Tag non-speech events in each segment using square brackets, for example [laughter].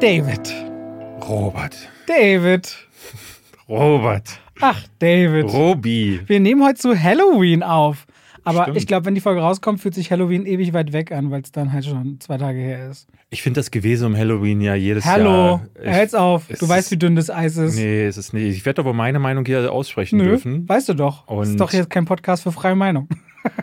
David. Robert. David. Robert. Ach, David. Robi. Wir nehmen heute zu Halloween auf. Aber Stimmt. ich glaube, wenn die Folge rauskommt, fühlt sich Halloween ewig weit weg an, weil es dann halt schon zwei Tage her ist. Ich finde das Gewesen um Halloween ja jedes Hallo, Jahr. hält's auf. Du weißt, ist- wie dünn das Eis ist. Nee, es ist nicht. Ich werde aber meine Meinung hier aussprechen Nö, dürfen. weißt du doch. Und- ist doch jetzt kein Podcast für freie Meinung.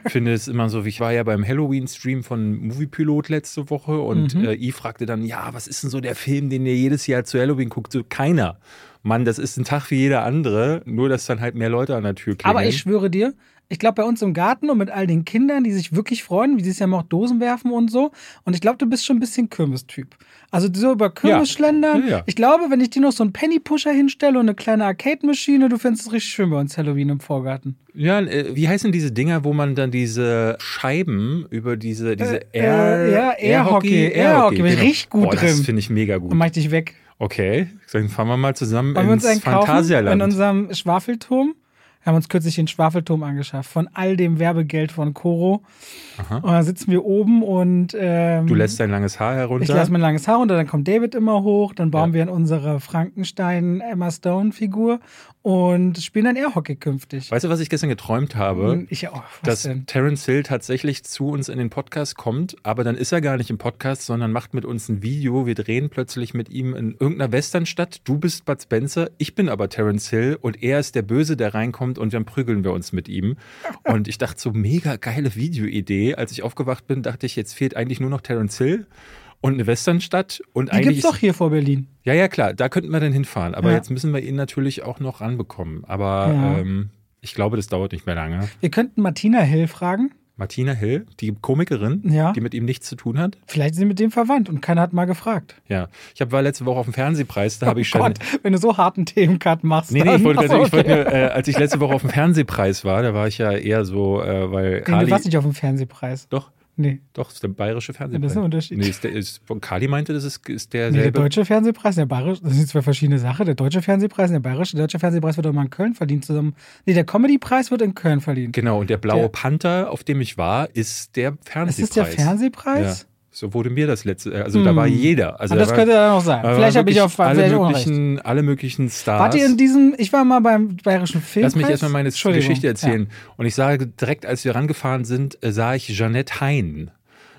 Ich finde es immer so, wie ich war ja beim Halloween-Stream von Moviepilot letzte Woche und Mhm. äh, I fragte dann, ja, was ist denn so der Film, den ihr jedes Jahr zu Halloween guckt? So, keiner. Mann, das ist ein Tag wie jeder andere, nur dass dann halt mehr Leute an der Tür klingeln. Aber ich schwöre dir, ich glaube, bei uns im Garten und mit all den Kindern, die sich wirklich freuen, wie sie es ja mal auch Dosen werfen und so. Und ich glaube, du bist schon ein bisschen Kirmes-Typ. Also so über Kirmes Ja. schlendern. Ja, ja. Ich glaube, wenn ich dir noch so einen Penny-Pusher hinstelle und eine kleine Arcade-Maschine, du findest es richtig schön bei uns Halloween im Vorgarten. Ja, äh, wie heißen diese Dinger, wo man dann diese Scheiben über diese, diese Äh, Air, äh, ja, Airhockey, Airhockey, bin ich richtig gut genau. Boah, drin. Das finde ich mega gut. Dann mach ich dich weg. Okay, dann fahren wir mal zusammen Wollen wir uns ins kaufen in unserem Schwafelturm? Wir haben uns kürzlich den Schwafelturm angeschafft, von all dem Werbegeld von Coro. Aha. Und da sitzen wir oben und ähm, Du lässt dein langes Haar herunter. Ich lasse mein langes Haar runter, dann kommt David immer hoch, dann bauen Ja. wir in unsere Frankenstein Emma Stone Figur und spielen dann Airhockey künftig. weißt du, was ich gestern geträumt habe? Und ich auch. Was dass denn? Terence Hill tatsächlich zu uns in den Podcast kommt, aber dann ist er gar nicht im Podcast, sondern macht mit uns ein Video. Wir drehen plötzlich mit ihm in irgendeiner Westernstadt. Du bist Bud Spencer, ich bin aber Terence Hill und er ist der Böse, der reinkommt und dann prügeln wir uns mit ihm. [laughs] Und ich dachte so, mega geile Videoidee. Als ich aufgewacht bin, dachte ich, jetzt fehlt eigentlich nur noch Terence Hill und eine Westernstadt und Die eigentlich gibt's doch hier vor Berlin. ja, ja, klar, da könnten wir dann hinfahren. Aber Ja. jetzt müssen wir ihn natürlich auch noch ranbekommen. Aber Ja. ähm, ich glaube, das dauert nicht mehr lange. Wir könnten Martina Hill fragen. Martina Hill, die Komikerin, Ja. die mit ihm nichts zu tun hat. Vielleicht sind sie mit dem verwandt und keiner hat mal gefragt. Ja, ich hab, war letzte Woche auf dem Fernsehpreis, da habe ich oh schon. Gott, wenn du so harten Themencut machst. Nee, nee, dann- ich wollte, Ach gerade so, ich wollte okay. nur, äh, als ich letzte Woche auf dem Fernsehpreis war, da war ich ja eher so, äh, weil Nee, Kali. du warst nicht auf dem Fernsehpreis. doch, Nee. doch, ist der bayerische Fernsehpreis. das ist ein Unterschied. Nee, ist der, ist, Kali meinte, das ist, ist Nee, der deutsche Fernsehpreis, der bayerische, das sind zwei verschiedene Sachen. Der deutsche Fernsehpreis und der bayerische. Der deutsche Fernsehpreis wird doch mal in Köln verdient zusammen. Nee, der Comedy-Preis wird in Köln verdient. genau, und der blaue Der- Panther, auf dem ich war, ist der Ist Fernsehpreis. das der Fernsehpreis? Ja. So wurde mir das letzte, äh, also da Hm. war jeder. Also Ah, da das war, könnte dann auch sein. da Vielleicht habe ich auf alle Unrecht. möglichen, alle möglichen Stars. Wart ihr in diesem, ich war mal beim Bayerischen Filmpreis. Lass mich erstmal meine. Geschichte erzählen. Und ich sage direkt, als wir rangefahren sind, äh, sah ich Jeanette Hein.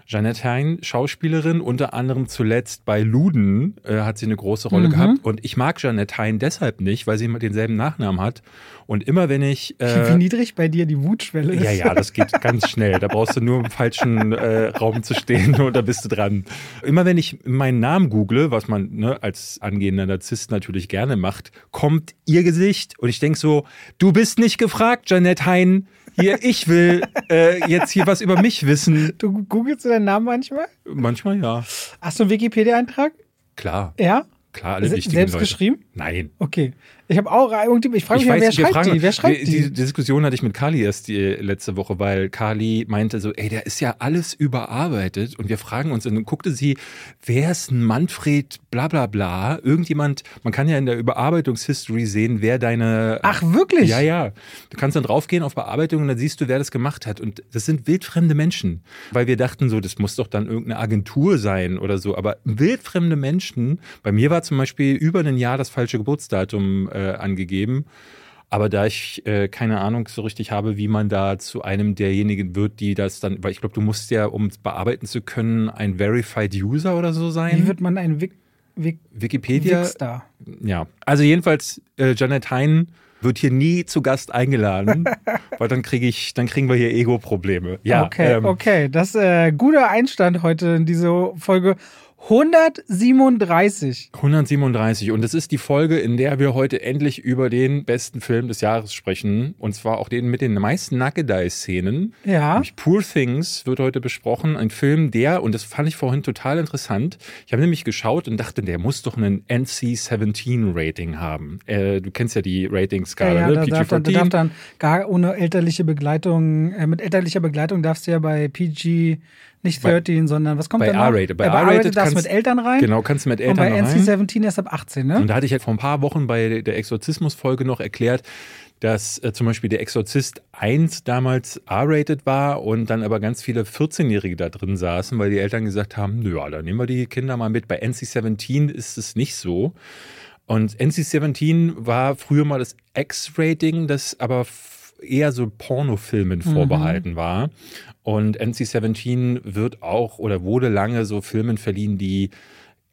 Jeanette Hein, Schauspielerin, unter anderem zuletzt bei Luden äh, hat sie eine große Rolle Mhm. gehabt. Und ich mag Jeanette Hein deshalb nicht, weil sie immer denselben Nachnamen hat. Und immer wenn ich äh, [laughs] Wie niedrig bei dir die Wutschwelle ist. ja, ja, das geht ganz schnell. Da brauchst du nur im falschen äh, Raum zu stehen [laughs] und da bist du dran. Immer wenn ich meinen Namen google, was man ne, als angehender Narzisst natürlich gerne macht, kommt ihr Gesicht und ich denk so, du bist nicht gefragt, Janette Hein. Hier, ich will äh, jetzt hier was über mich wissen. Du googelst du deinen Namen manchmal? Manchmal ja. Hast du einen Wikipedia-Eintrag? Klar, Ja? klar, alle Se- wichtigen selbst Leute. geschrieben? Nein. Okay. Ich habe auch irgendwie, ich frage mich Ich weiß, wer schreibt fragen- die? Wer schreibt wir- die? Die Diskussion hatte ich mit Kali erst die letzte Woche, weil Kali meinte so, ey, der ist ja alles überarbeitet und wir fragen uns, und dann guckte sie, wer ist ein Manfred bla bla bla, irgendjemand, man kann ja in der Überarbeitungshistory sehen, wer deine... Ach, wirklich? Ja, ja. Du kannst dann draufgehen auf Bearbeitung und dann siehst du, wer das gemacht hat. Und das sind wildfremde Menschen. Weil wir dachten so, das muss doch dann irgendeine Agentur sein oder so. Aber wildfremde Menschen, bei mir war zum Beispiel über ein Jahr das falsche Geburtsdatum äh, angegeben. Aber da ich äh, keine Ahnung so richtig habe, wie man da zu einem derjenigen wird, die das dann, weil ich glaube, du musst ja, um es bearbeiten zu können, ein Verified User oder so sein. Wie wird man ein Wik Wik Wikipedia. Wickstar? Ja, also jedenfalls, äh, Janet Hein wird hier nie zu Gast eingeladen, [laughs] weil dann kriege ich, dann kriegen wir hier Ego-Probleme. Ja, okay, ähm, okay. Das ist äh, guter Einstand heute in diese Folge. 137. 137 und es ist die Folge, in der wir heute endlich über den besten Film des Jahres sprechen und zwar auch den mit den meisten Nackedei-Szenen. Ja. Nämlich Poor Things wird heute besprochen, ein Film, der, und das fand ich vorhin total interessant, ich habe nämlich geschaut und dachte, der muss doch einen NC-17-Rating haben. Äh, du kennst ja die Ja, Rating-Skala, ja, ne? da darf, dann, da darf PG-13. dann gar ohne elterliche Begleitung, äh, mit elterlicher Begleitung darfst du ja bei PG nicht Bei- 13, sondern was kommt bei dann? R-Rated. Bei Äh, bei R-Rated darfst du kannst- mit Eltern rein. Genau, kannst du mit Und Eltern bei noch rein. NC-17 erst ab 18, ne? Und da hatte ich ja vor ein paar Wochen bei der Exorzismus-Folge noch erklärt, dass äh, zum Beispiel der Exorzist 1 damals R-rated war und dann aber ganz viele 14-Jährige da drin saßen, weil die Eltern gesagt haben, ja, dann nehmen wir die Kinder mal mit. Bei NC-17 ist es nicht so. Und NC-17 war früher mal das X-Rating, das aber eher so Pornofilmen mhm. vorbehalten war. Und NC-17 wird auch oder wurde lange so Filmen verliehen, die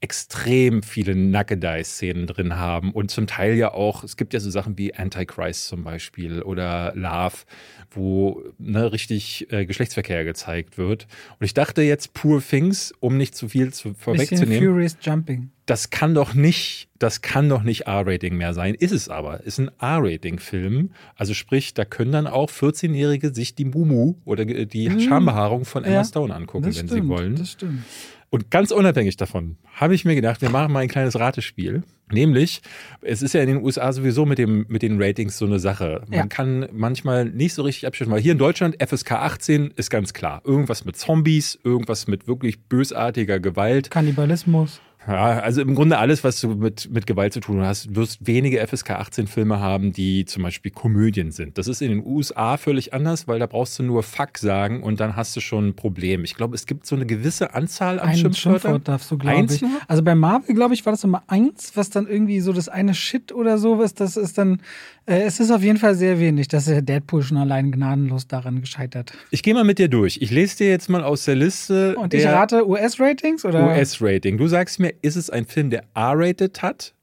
extrem viele Nackedei-Szenen drin haben und zum Teil ja auch, es gibt ja so Sachen wie Antichrist zum Beispiel oder Love, wo ne, richtig äh, Geschlechtsverkehr gezeigt wird. Und ich dachte jetzt Poor Things, um nicht zu viel zu, vorwegzunehmen. Furious Jumping. Das kann doch nicht, das kann doch nicht R-Rating mehr sein. Ist es aber. Ist ein R-Rating-Film. Also sprich, da können dann auch 14-Jährige sich die Mumu oder die hm. Schambehaarung von Emma ja, Stone angucken, wenn stimmt, sie wollen. Das stimmt. Und ganz unabhängig davon habe ich mir gedacht, wir machen mal ein kleines Ratespiel. Nämlich, es ist ja in den USA sowieso mit, dem, mit den Ratings so eine Sache. Man ja. kann manchmal nicht so richtig abschätzen, weil hier in Deutschland FSK 18 ist ganz klar. Irgendwas mit Zombies, irgendwas mit wirklich bösartiger Gewalt. Kannibalismus. Ja, also im Grunde alles, was du mit, mit Gewalt zu tun hast, wirst wenige FSK 18 Filme haben, die zum Beispiel Komödien sind. Das ist in den USA völlig anders, weil da brauchst du nur Fuck sagen und dann hast du schon ein Problem. Ich glaube, es gibt so eine gewisse Anzahl an Schimpfwörtern. Schimpfwort darfst du, glaube ich. Nur? Also bei Marvel, glaube ich, war das immer eins, was dann irgendwie so das eine Shit oder sowas, das ist dann äh, es ist auf jeden Fall sehr wenig, dass der Deadpool schon allein gnadenlos daran gescheitert. Ich gehe mal mit dir durch. Ich lese dir jetzt mal aus der Liste. Und ich rate US-Ratings oder? US-Rating. Du sagst mir, ist es ein Film, der R-rated hat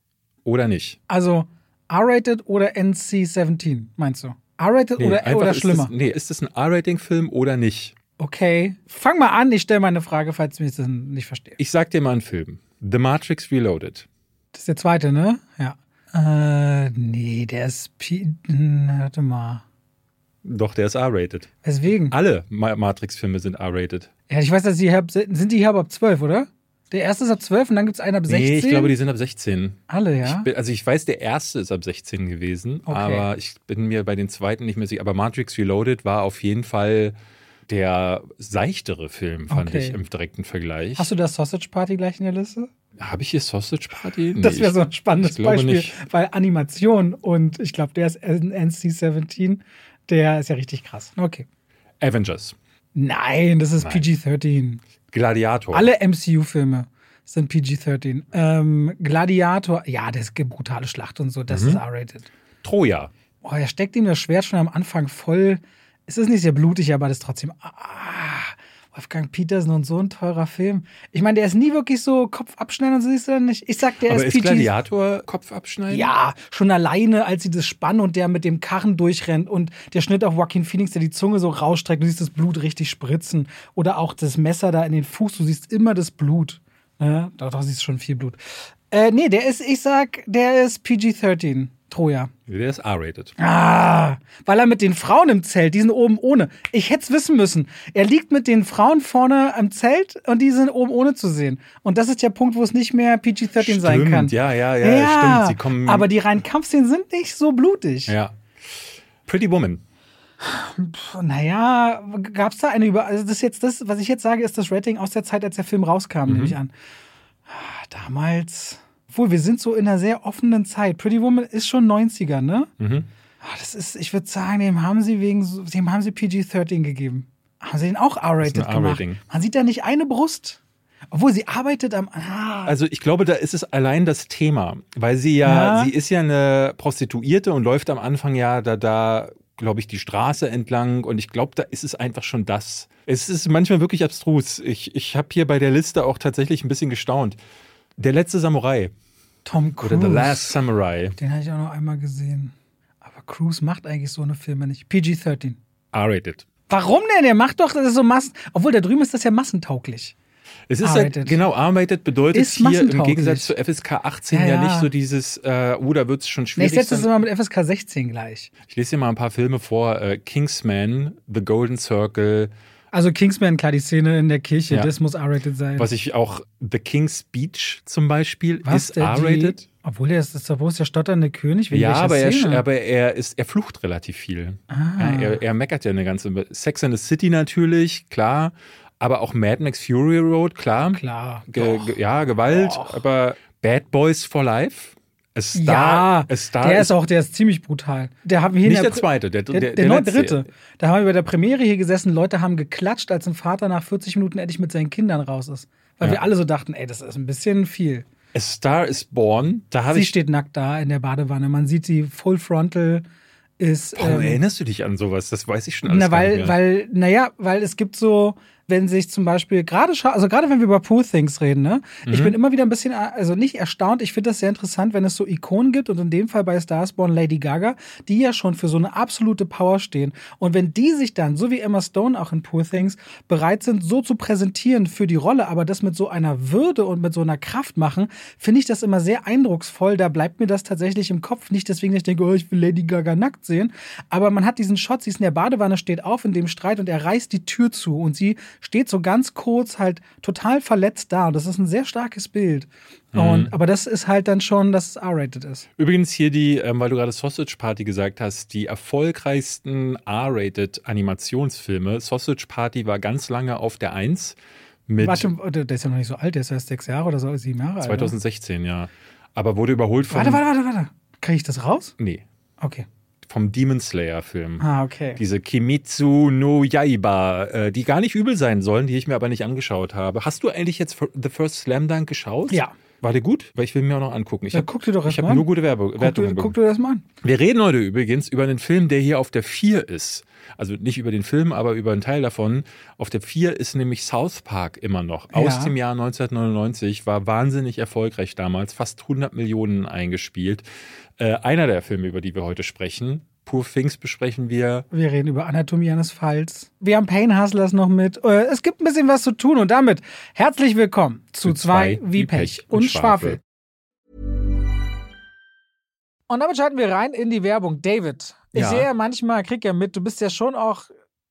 oder nicht? Also R-rated oder NC-17, meinst du? R-rated nee, oder, oder schlimmer? Das, nee, ist das ein R-Rating-Film oder nicht? Okay. Fang mal an, ich stelle mal eine Frage, falls du mich das nicht verstehst. Ich sag dir mal einen Film. The Matrix Reloaded. Das ist der zweite, ne? Ja. Äh, nee, der ist. P hm, warte mal. Doch, der ist R-rated. Weswegen? Alle Matrix-Filme sind R-rated. Ja, ich weiß, dass die sind die hier ab 12, oder? Der erste ist ab 12 und dann gibt es einen ab 16? Nee, ich glaube, die sind ab 16. Alle, ja? Ich bin, also ich weiß, der erste ist ab 16 gewesen, okay. aber ich bin mir bei den zweiten nicht mehr sicher. Aber Matrix Reloaded war auf jeden Fall der seichtere Film, fand okay. ich, im direkten Vergleich. Hast du das Sausage Party gleich in der Liste? Habe ich hier Sausage Party? [laughs] Nee, das wäre so ein spannendes Beispiel, nicht. weil Animation und ich glaube, der ist NC-17, der ist ja richtig krass. Okay. Avengers. Nein, das ist PG-13. Gladiator. Alle MCU-Filme sind PG-13. Ähm, Gladiator, ja, das ist brutale Schlacht und so, das mhm. ist R-rated. Troja. Oh, er steckt ihm das Schwert schon am Anfang voll. Es ist nicht sehr blutig, aber das ist trotzdem. Ah, Wolfgang Petersen und so ein teurer Film. Ich meine, der ist nie wirklich so Kopf abschneiden und so siehst du dann nicht. Ich sag, der Aber ist, ist Gladiator Kopf abschneiden? Ja, schon alleine, als sie das spannen und der mit dem Karren durchrennt und der Schnitt auf Joaquin Phoenix, der die Zunge so rausstreckt, du siehst das Blut richtig spritzen. Oder auch das Messer da in den Fuß, du siehst immer das Blut. Ja, da, da siehst du schon viel Blut. Äh, nee, der ist, ich sag, der ist PG-13. Troja. Der ist R-rated. Ah, weil er mit den Frauen im Zelt, die sind oben ohne. Ich hätte es wissen müssen. Er liegt mit den Frauen vorne am Zelt und die sind oben ohne zu sehen. Und das ist der Punkt, wo es nicht mehr PG-13 stimmt, sein kann. Ja, ja, ja, ja, stimmt. Sie kommen aber die reinen Kampfszenen sind nicht so blutig. Ja. Pretty Woman. Naja, gab es da eine über. Also, das ist jetzt das, was ich jetzt sage, ist das Rating aus der Zeit, als der Film rauskam, mhm. nehme ich an. Ah, damals. Obwohl, wir sind so in einer sehr offenen Zeit. Pretty Woman ist schon 90er, ne? Mhm. Ach, das ist, ich würde sagen, dem haben sie wegen, dem haben sie PG-13 gegeben. Haben sie den auch R-rated gemacht? Man sieht da nicht eine Brust. Obwohl sie arbeitet am. Ah. Also ich glaube, da ist es allein das Thema, weil sie ja, ja, sie ist ja eine Prostituierte und läuft am Anfang ja da da, glaube ich, die Straße entlang und ich glaube, da ist es einfach schon das. Es ist manchmal wirklich abstrus. Ich, ich habe hier bei der Liste auch tatsächlich ein bisschen gestaunt. Der letzte Samurai. Tom Cruise. Oder The Last Samurai. Den habe ich auch noch einmal gesehen. Aber Cruise macht eigentlich so eine Filme nicht. PG-13. R-rated. Warum denn? Der macht doch das ist so Massen. Obwohl, da drüben ist das ja massentauglich. Es ist halt, genau, R-rated bedeutet ist hier im Gegensatz zu FSK 18 ja, ja. ja nicht so dieses, äh, oh, da wird es schon schwierig. Nee, ich setze das immer mit FSK 16 gleich. Ich lese dir mal ein paar Filme vor. Äh, Kingsman, The Golden Circle, also Kingsman, klar, die Szene in der Kirche, ja. das muss R-rated sein. Was ich auch, The King's Speech zum Beispiel, Was, ist R-rated. Obwohl er ist, ist, wo ist der stotternde König? ja, aber er, aber er, ist, er flucht relativ viel. Ah. Er, er meckert ja eine ganze. Sex in the City natürlich, klar. Aber auch Mad Max Fury Road, klar. Klar. Ge, ge, ja, Gewalt. Doch. Aber Bad Boys for Life A Star, ja, Star der ist auch, der ist ziemlich brutal. Der haben wir hier nicht der Pri- zweite, der, Der, der, der, letzte. dritte. Da haben wir bei der Premiere hier gesessen, Leute haben geklatscht, als ein Vater nach 40 Minuten endlich mit seinen Kindern raus ist. Weil Ja. wir alle so dachten, ey, das ist ein bisschen viel. A Star is Born, da habe Sie ich. steht nackt da in der Badewanne. Man sieht sie full frontal ist. Warum ähm, erinnerst du dich an sowas? Das weiß ich schon alles na, weil, weil, naja, weil es gibt so, wenn sich zum Beispiel gerade, scha- also gerade wenn wir über Poor Things reden, ne, Mhm. ich bin immer wieder ein bisschen, also nicht erstaunt, ich finde das sehr interessant, wenn es so Ikonen gibt und in dem Fall bei Starsborn Lady Gaga, die ja schon für so eine absolute Power stehen. Und wenn die sich dann, so wie Emma Stone auch in Poor Things, bereit sind, so zu präsentieren für die Rolle, aber das mit so einer Würde und mit so einer Kraft machen, finde ich das immer sehr eindrucksvoll. Da bleibt mir das tatsächlich im Kopf. Nicht deswegen, dass ich denke, oh, ich will Lady Gaga nackt sehen, aber man hat diesen Shot, sie ist in der Badewanne, steht auf in dem Streit und er reißt die Tür zu und sie steht so ganz kurz halt total verletzt da und das ist ein sehr starkes Bild. Und, aber das ist halt dann schon, dass es R-rated ist. Übrigens hier die, ähm, weil du gerade Sausage Party gesagt hast, die erfolgreichsten R-rated Animationsfilme. Sausage Party war ganz lange auf der 1 mit Warte, der ist ja noch nicht so alt, der ist erst sechs Jahre oder so, sieben Jahre alt. oder? 2016, ja. Aber wurde überholt vom. Warte, warte, warte, warte. Kriege ich das raus? Nee, Okay. Vom Demon Slayer Film. Ah, okay. Diese Kimitsu no Yaiba, äh, die gar nicht übel sein sollen, die ich mir aber nicht angeschaut habe. Hast du eigentlich jetzt The First Slam Dunk geschaut? Ja. War der gut? Weil ich will mir auch noch angucken. Ich Ja, habe guck dir doch erst hab mal an. nur gute Werbe Guck Wertungen dir, bekommen. guck dir das mal an. Wir reden heute übrigens über einen Film, der hier auf der 4 ist. Also nicht über den Film, aber über einen Teil davon. Auf der 4 ist nämlich South Park immer noch. Aus Ja. dem Jahr 1999, war wahnsinnig erfolgreich damals, fast 100 Millionen eingespielt. Äh, einer der Filme, über die wir heute sprechen. Poor Things besprechen wir. Wir reden über Anatomie eines Falls. Wir haben Pain Hustlers noch mit. Äh, Es gibt ein bisschen was zu tun und damit herzlich willkommen zu, zwei wie Pech und Schwafel. Und damit schalten wir rein in die Werbung. David, ich Ja. sehe ja manchmal, krieg ja mit, du bist ja schon auch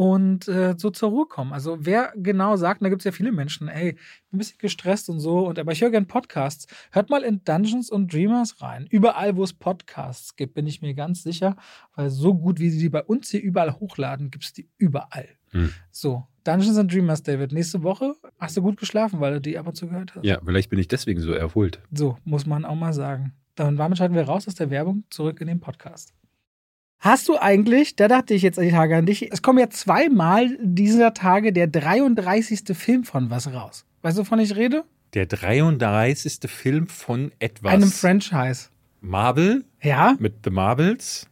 und äh, so zur Ruhe kommen. Also wer genau sagt, und da gibt es ja viele Menschen, ey, ich bin ein bisschen gestresst und so, und aber ich höre gern Podcasts. Hört mal in Dungeons and Dreamers rein. Überall, wo es Podcasts gibt, bin ich mir ganz sicher, weil so gut, wie sie die bei uns hier überall hochladen, gibt es die überall. Hm. So, Dungeons and Dreamers, David. Nächste Woche hast du gut geschlafen, weil du die ab und zu gehört hast. Ja, vielleicht bin ich deswegen so erholt. So, muss man auch mal sagen. Dann damit schalten wir raus aus der Werbung zurück in den Podcast. Hast du eigentlich, da dachte ich jetzt die Tage an dich, es kommen ja zweimal dieser Tage der 33. Film von was raus. Weißt du, wovon ich rede? Der 33. Film von etwas. Einem Franchise. Marvel Ja? mit The Marvels.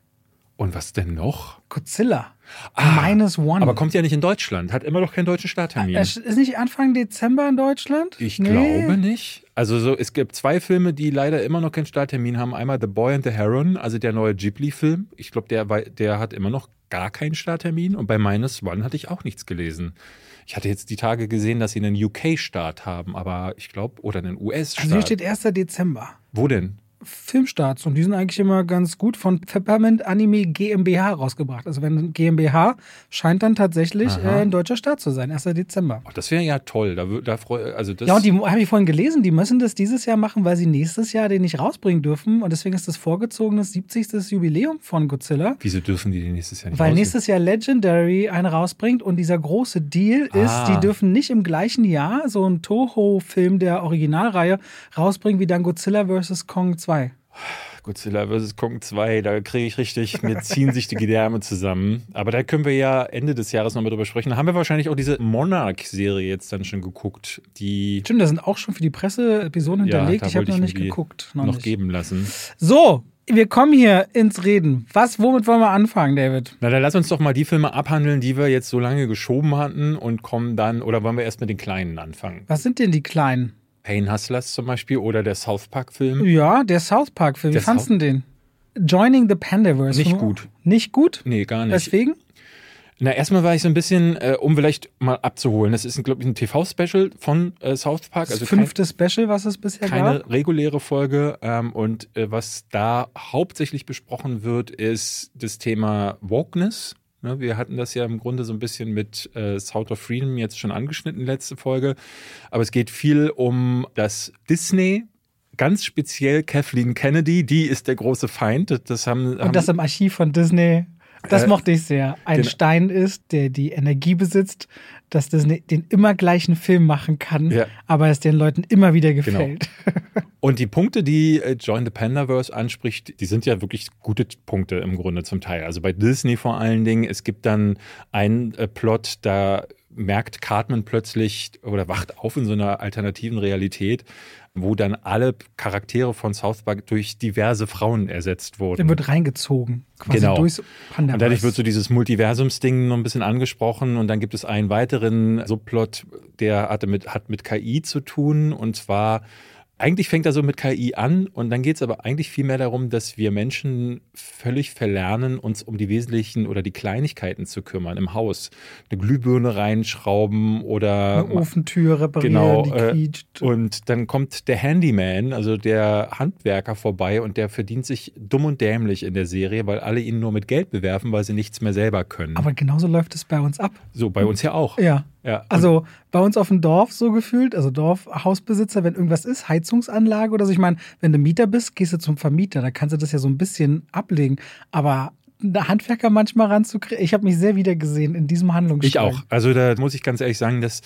Und was denn noch? Godzilla. Ah, Minus One. Aber kommt ja nicht in Deutschland. Hat immer noch keinen deutschen Starttermin. es ist nicht Anfang Dezember in Deutschland? Ich Nee. glaube nicht. Also so, es gibt zwei Filme, die leider immer noch keinen Starttermin haben. Einmal The Boy and the Heron, also der neue Ghibli-Film. Ich glaube, der, der hat immer noch gar keinen Starttermin. Und bei Minus One hatte ich auch nichts gelesen. Ich hatte jetzt die Tage gesehen, dass sie einen UK-Start haben, aber ich glaube, oder einen US-Start. Also hier steht 1. Dezember. Wo denn? Filmstarts und die sind eigentlich immer ganz gut von Peppermint Anime GmbH rausgebracht. Also wenn GmbH scheint dann tatsächlich äh, ein deutscher Start zu sein, 1. Dezember. Oh, das wäre ja toll. Da, da freu, also das Ja, und die habe ich vorhin gelesen, die müssen das dieses Jahr machen, weil sie nächstes Jahr den nicht rausbringen dürfen und deswegen ist das vorgezogenes 70. Jubiläum von Godzilla. Wieso dürfen die den nächstes Jahr nicht Weil rausbringen? nächstes Jahr Legendary eine rausbringt und dieser große Deal ist, Ah. die dürfen nicht im gleichen Jahr so einen Toho-Film der Originalreihe rausbringen wie dann Godzilla vs. Kong 2. Godzilla vs. Kong 2, da kriege ich richtig, mir ziehen sich die Gedärme zusammen. Aber da können wir ja Ende des Jahres nochmal drüber sprechen. Da haben wir wahrscheinlich auch diese Monarch-Serie jetzt dann schon geguckt, die Stimmt, da sind auch schon für die Presse Episoden hinterlegt. da ich habe noch nicht geguckt. noch, Noch nicht. geben lassen. So, wir kommen hier ins Reden. Was, womit wollen wir anfangen, David? Na, dann lass uns doch mal die Filme abhandeln, die wir jetzt so lange geschoben hatten und kommen dann, oder wollen wir erst mit den kleinen anfangen? Was sind denn die kleinen? Pain Hustlers zum Beispiel oder der South Park-Film? Ja, der South Park-Film. Wie South- du den? Joining the Pandaverse. Nicht gut. Nicht gut? Nee, gar nicht. Weswegen? Na, erstmal war ich so ein bisschen, äh, um vielleicht mal abzuholen, das ist, glaube ich, ein TV-Special von äh, South Park. Das Also kein, fünfte Special, was es bisher keine gab. reguläre Folge. Ähm, und äh, was da hauptsächlich besprochen wird, ist das Thema Wokeness. Ne, wir hatten das ja im Grunde so ein bisschen mit äh, South of Freedom jetzt schon angeschnitten, letzte Folge. Aber es geht viel um das Disney. Ganz speziell Kathleen Kennedy, die ist der große Feind. Das- Das haben, haben Und das im Archiv von Disney. Das Äh, mochte ich sehr. Ein genau. Stein ist, der die Energie besitzt, dass Disney den immer gleichen Film machen kann, Ja. aber es den Leuten immer wieder gefällt. [laughs] Und die Punkte, die äh, Join the Pandaverse anspricht, die sind ja wirklich gute Punkte im Grunde zum Teil. Also bei Disney vor allen Dingen, es gibt dann einen äh, Plot, da merkt Cartman plötzlich oder wacht auf in so einer alternativen Realität, wo dann alle Charaktere von South Park durch diverse Frauen ersetzt wurden. Der wird reingezogen, quasi Genau. durchs Panda. Und dadurch wird so dieses Multiversums-Ding noch ein bisschen angesprochen und dann gibt es einen weiteren Subplot, der hatte mit, hat mit KI zu tun und zwar eigentlich fängt er so mit KI an und dann geht es aber eigentlich viel mehr darum, dass wir Menschen völlig verlernen, uns um die wesentlichen oder die Kleinigkeiten zu kümmern im Haus. Eine Glühbirne reinschrauben oder eine Ofentür reparieren, Genau, die äh, quietscht. und dann kommt der Handyman, also der Handwerker vorbei und der verdient sich dumm und dämlich in der Serie, weil alle ihn nur mit Geld bewerfen, weil sie nichts mehr selber können. aber genauso läuft es bei uns ab. so, bei uns ja auch. Ja. Ja, Also bei uns auf dem Dorf so gefühlt, also Dorfhausbesitzer, wenn irgendwas ist, Heizungsanlage oder so. Ich meine, wenn du Mieter bist, gehst du zum Vermieter, da kannst du das ja so ein bisschen ablegen. Aber der Handwerker manchmal ranzukriegen, ich habe mich sehr wieder gesehen in diesem Handlungsstrang. Ich auch. Also da muss ich ganz ehrlich sagen, dass,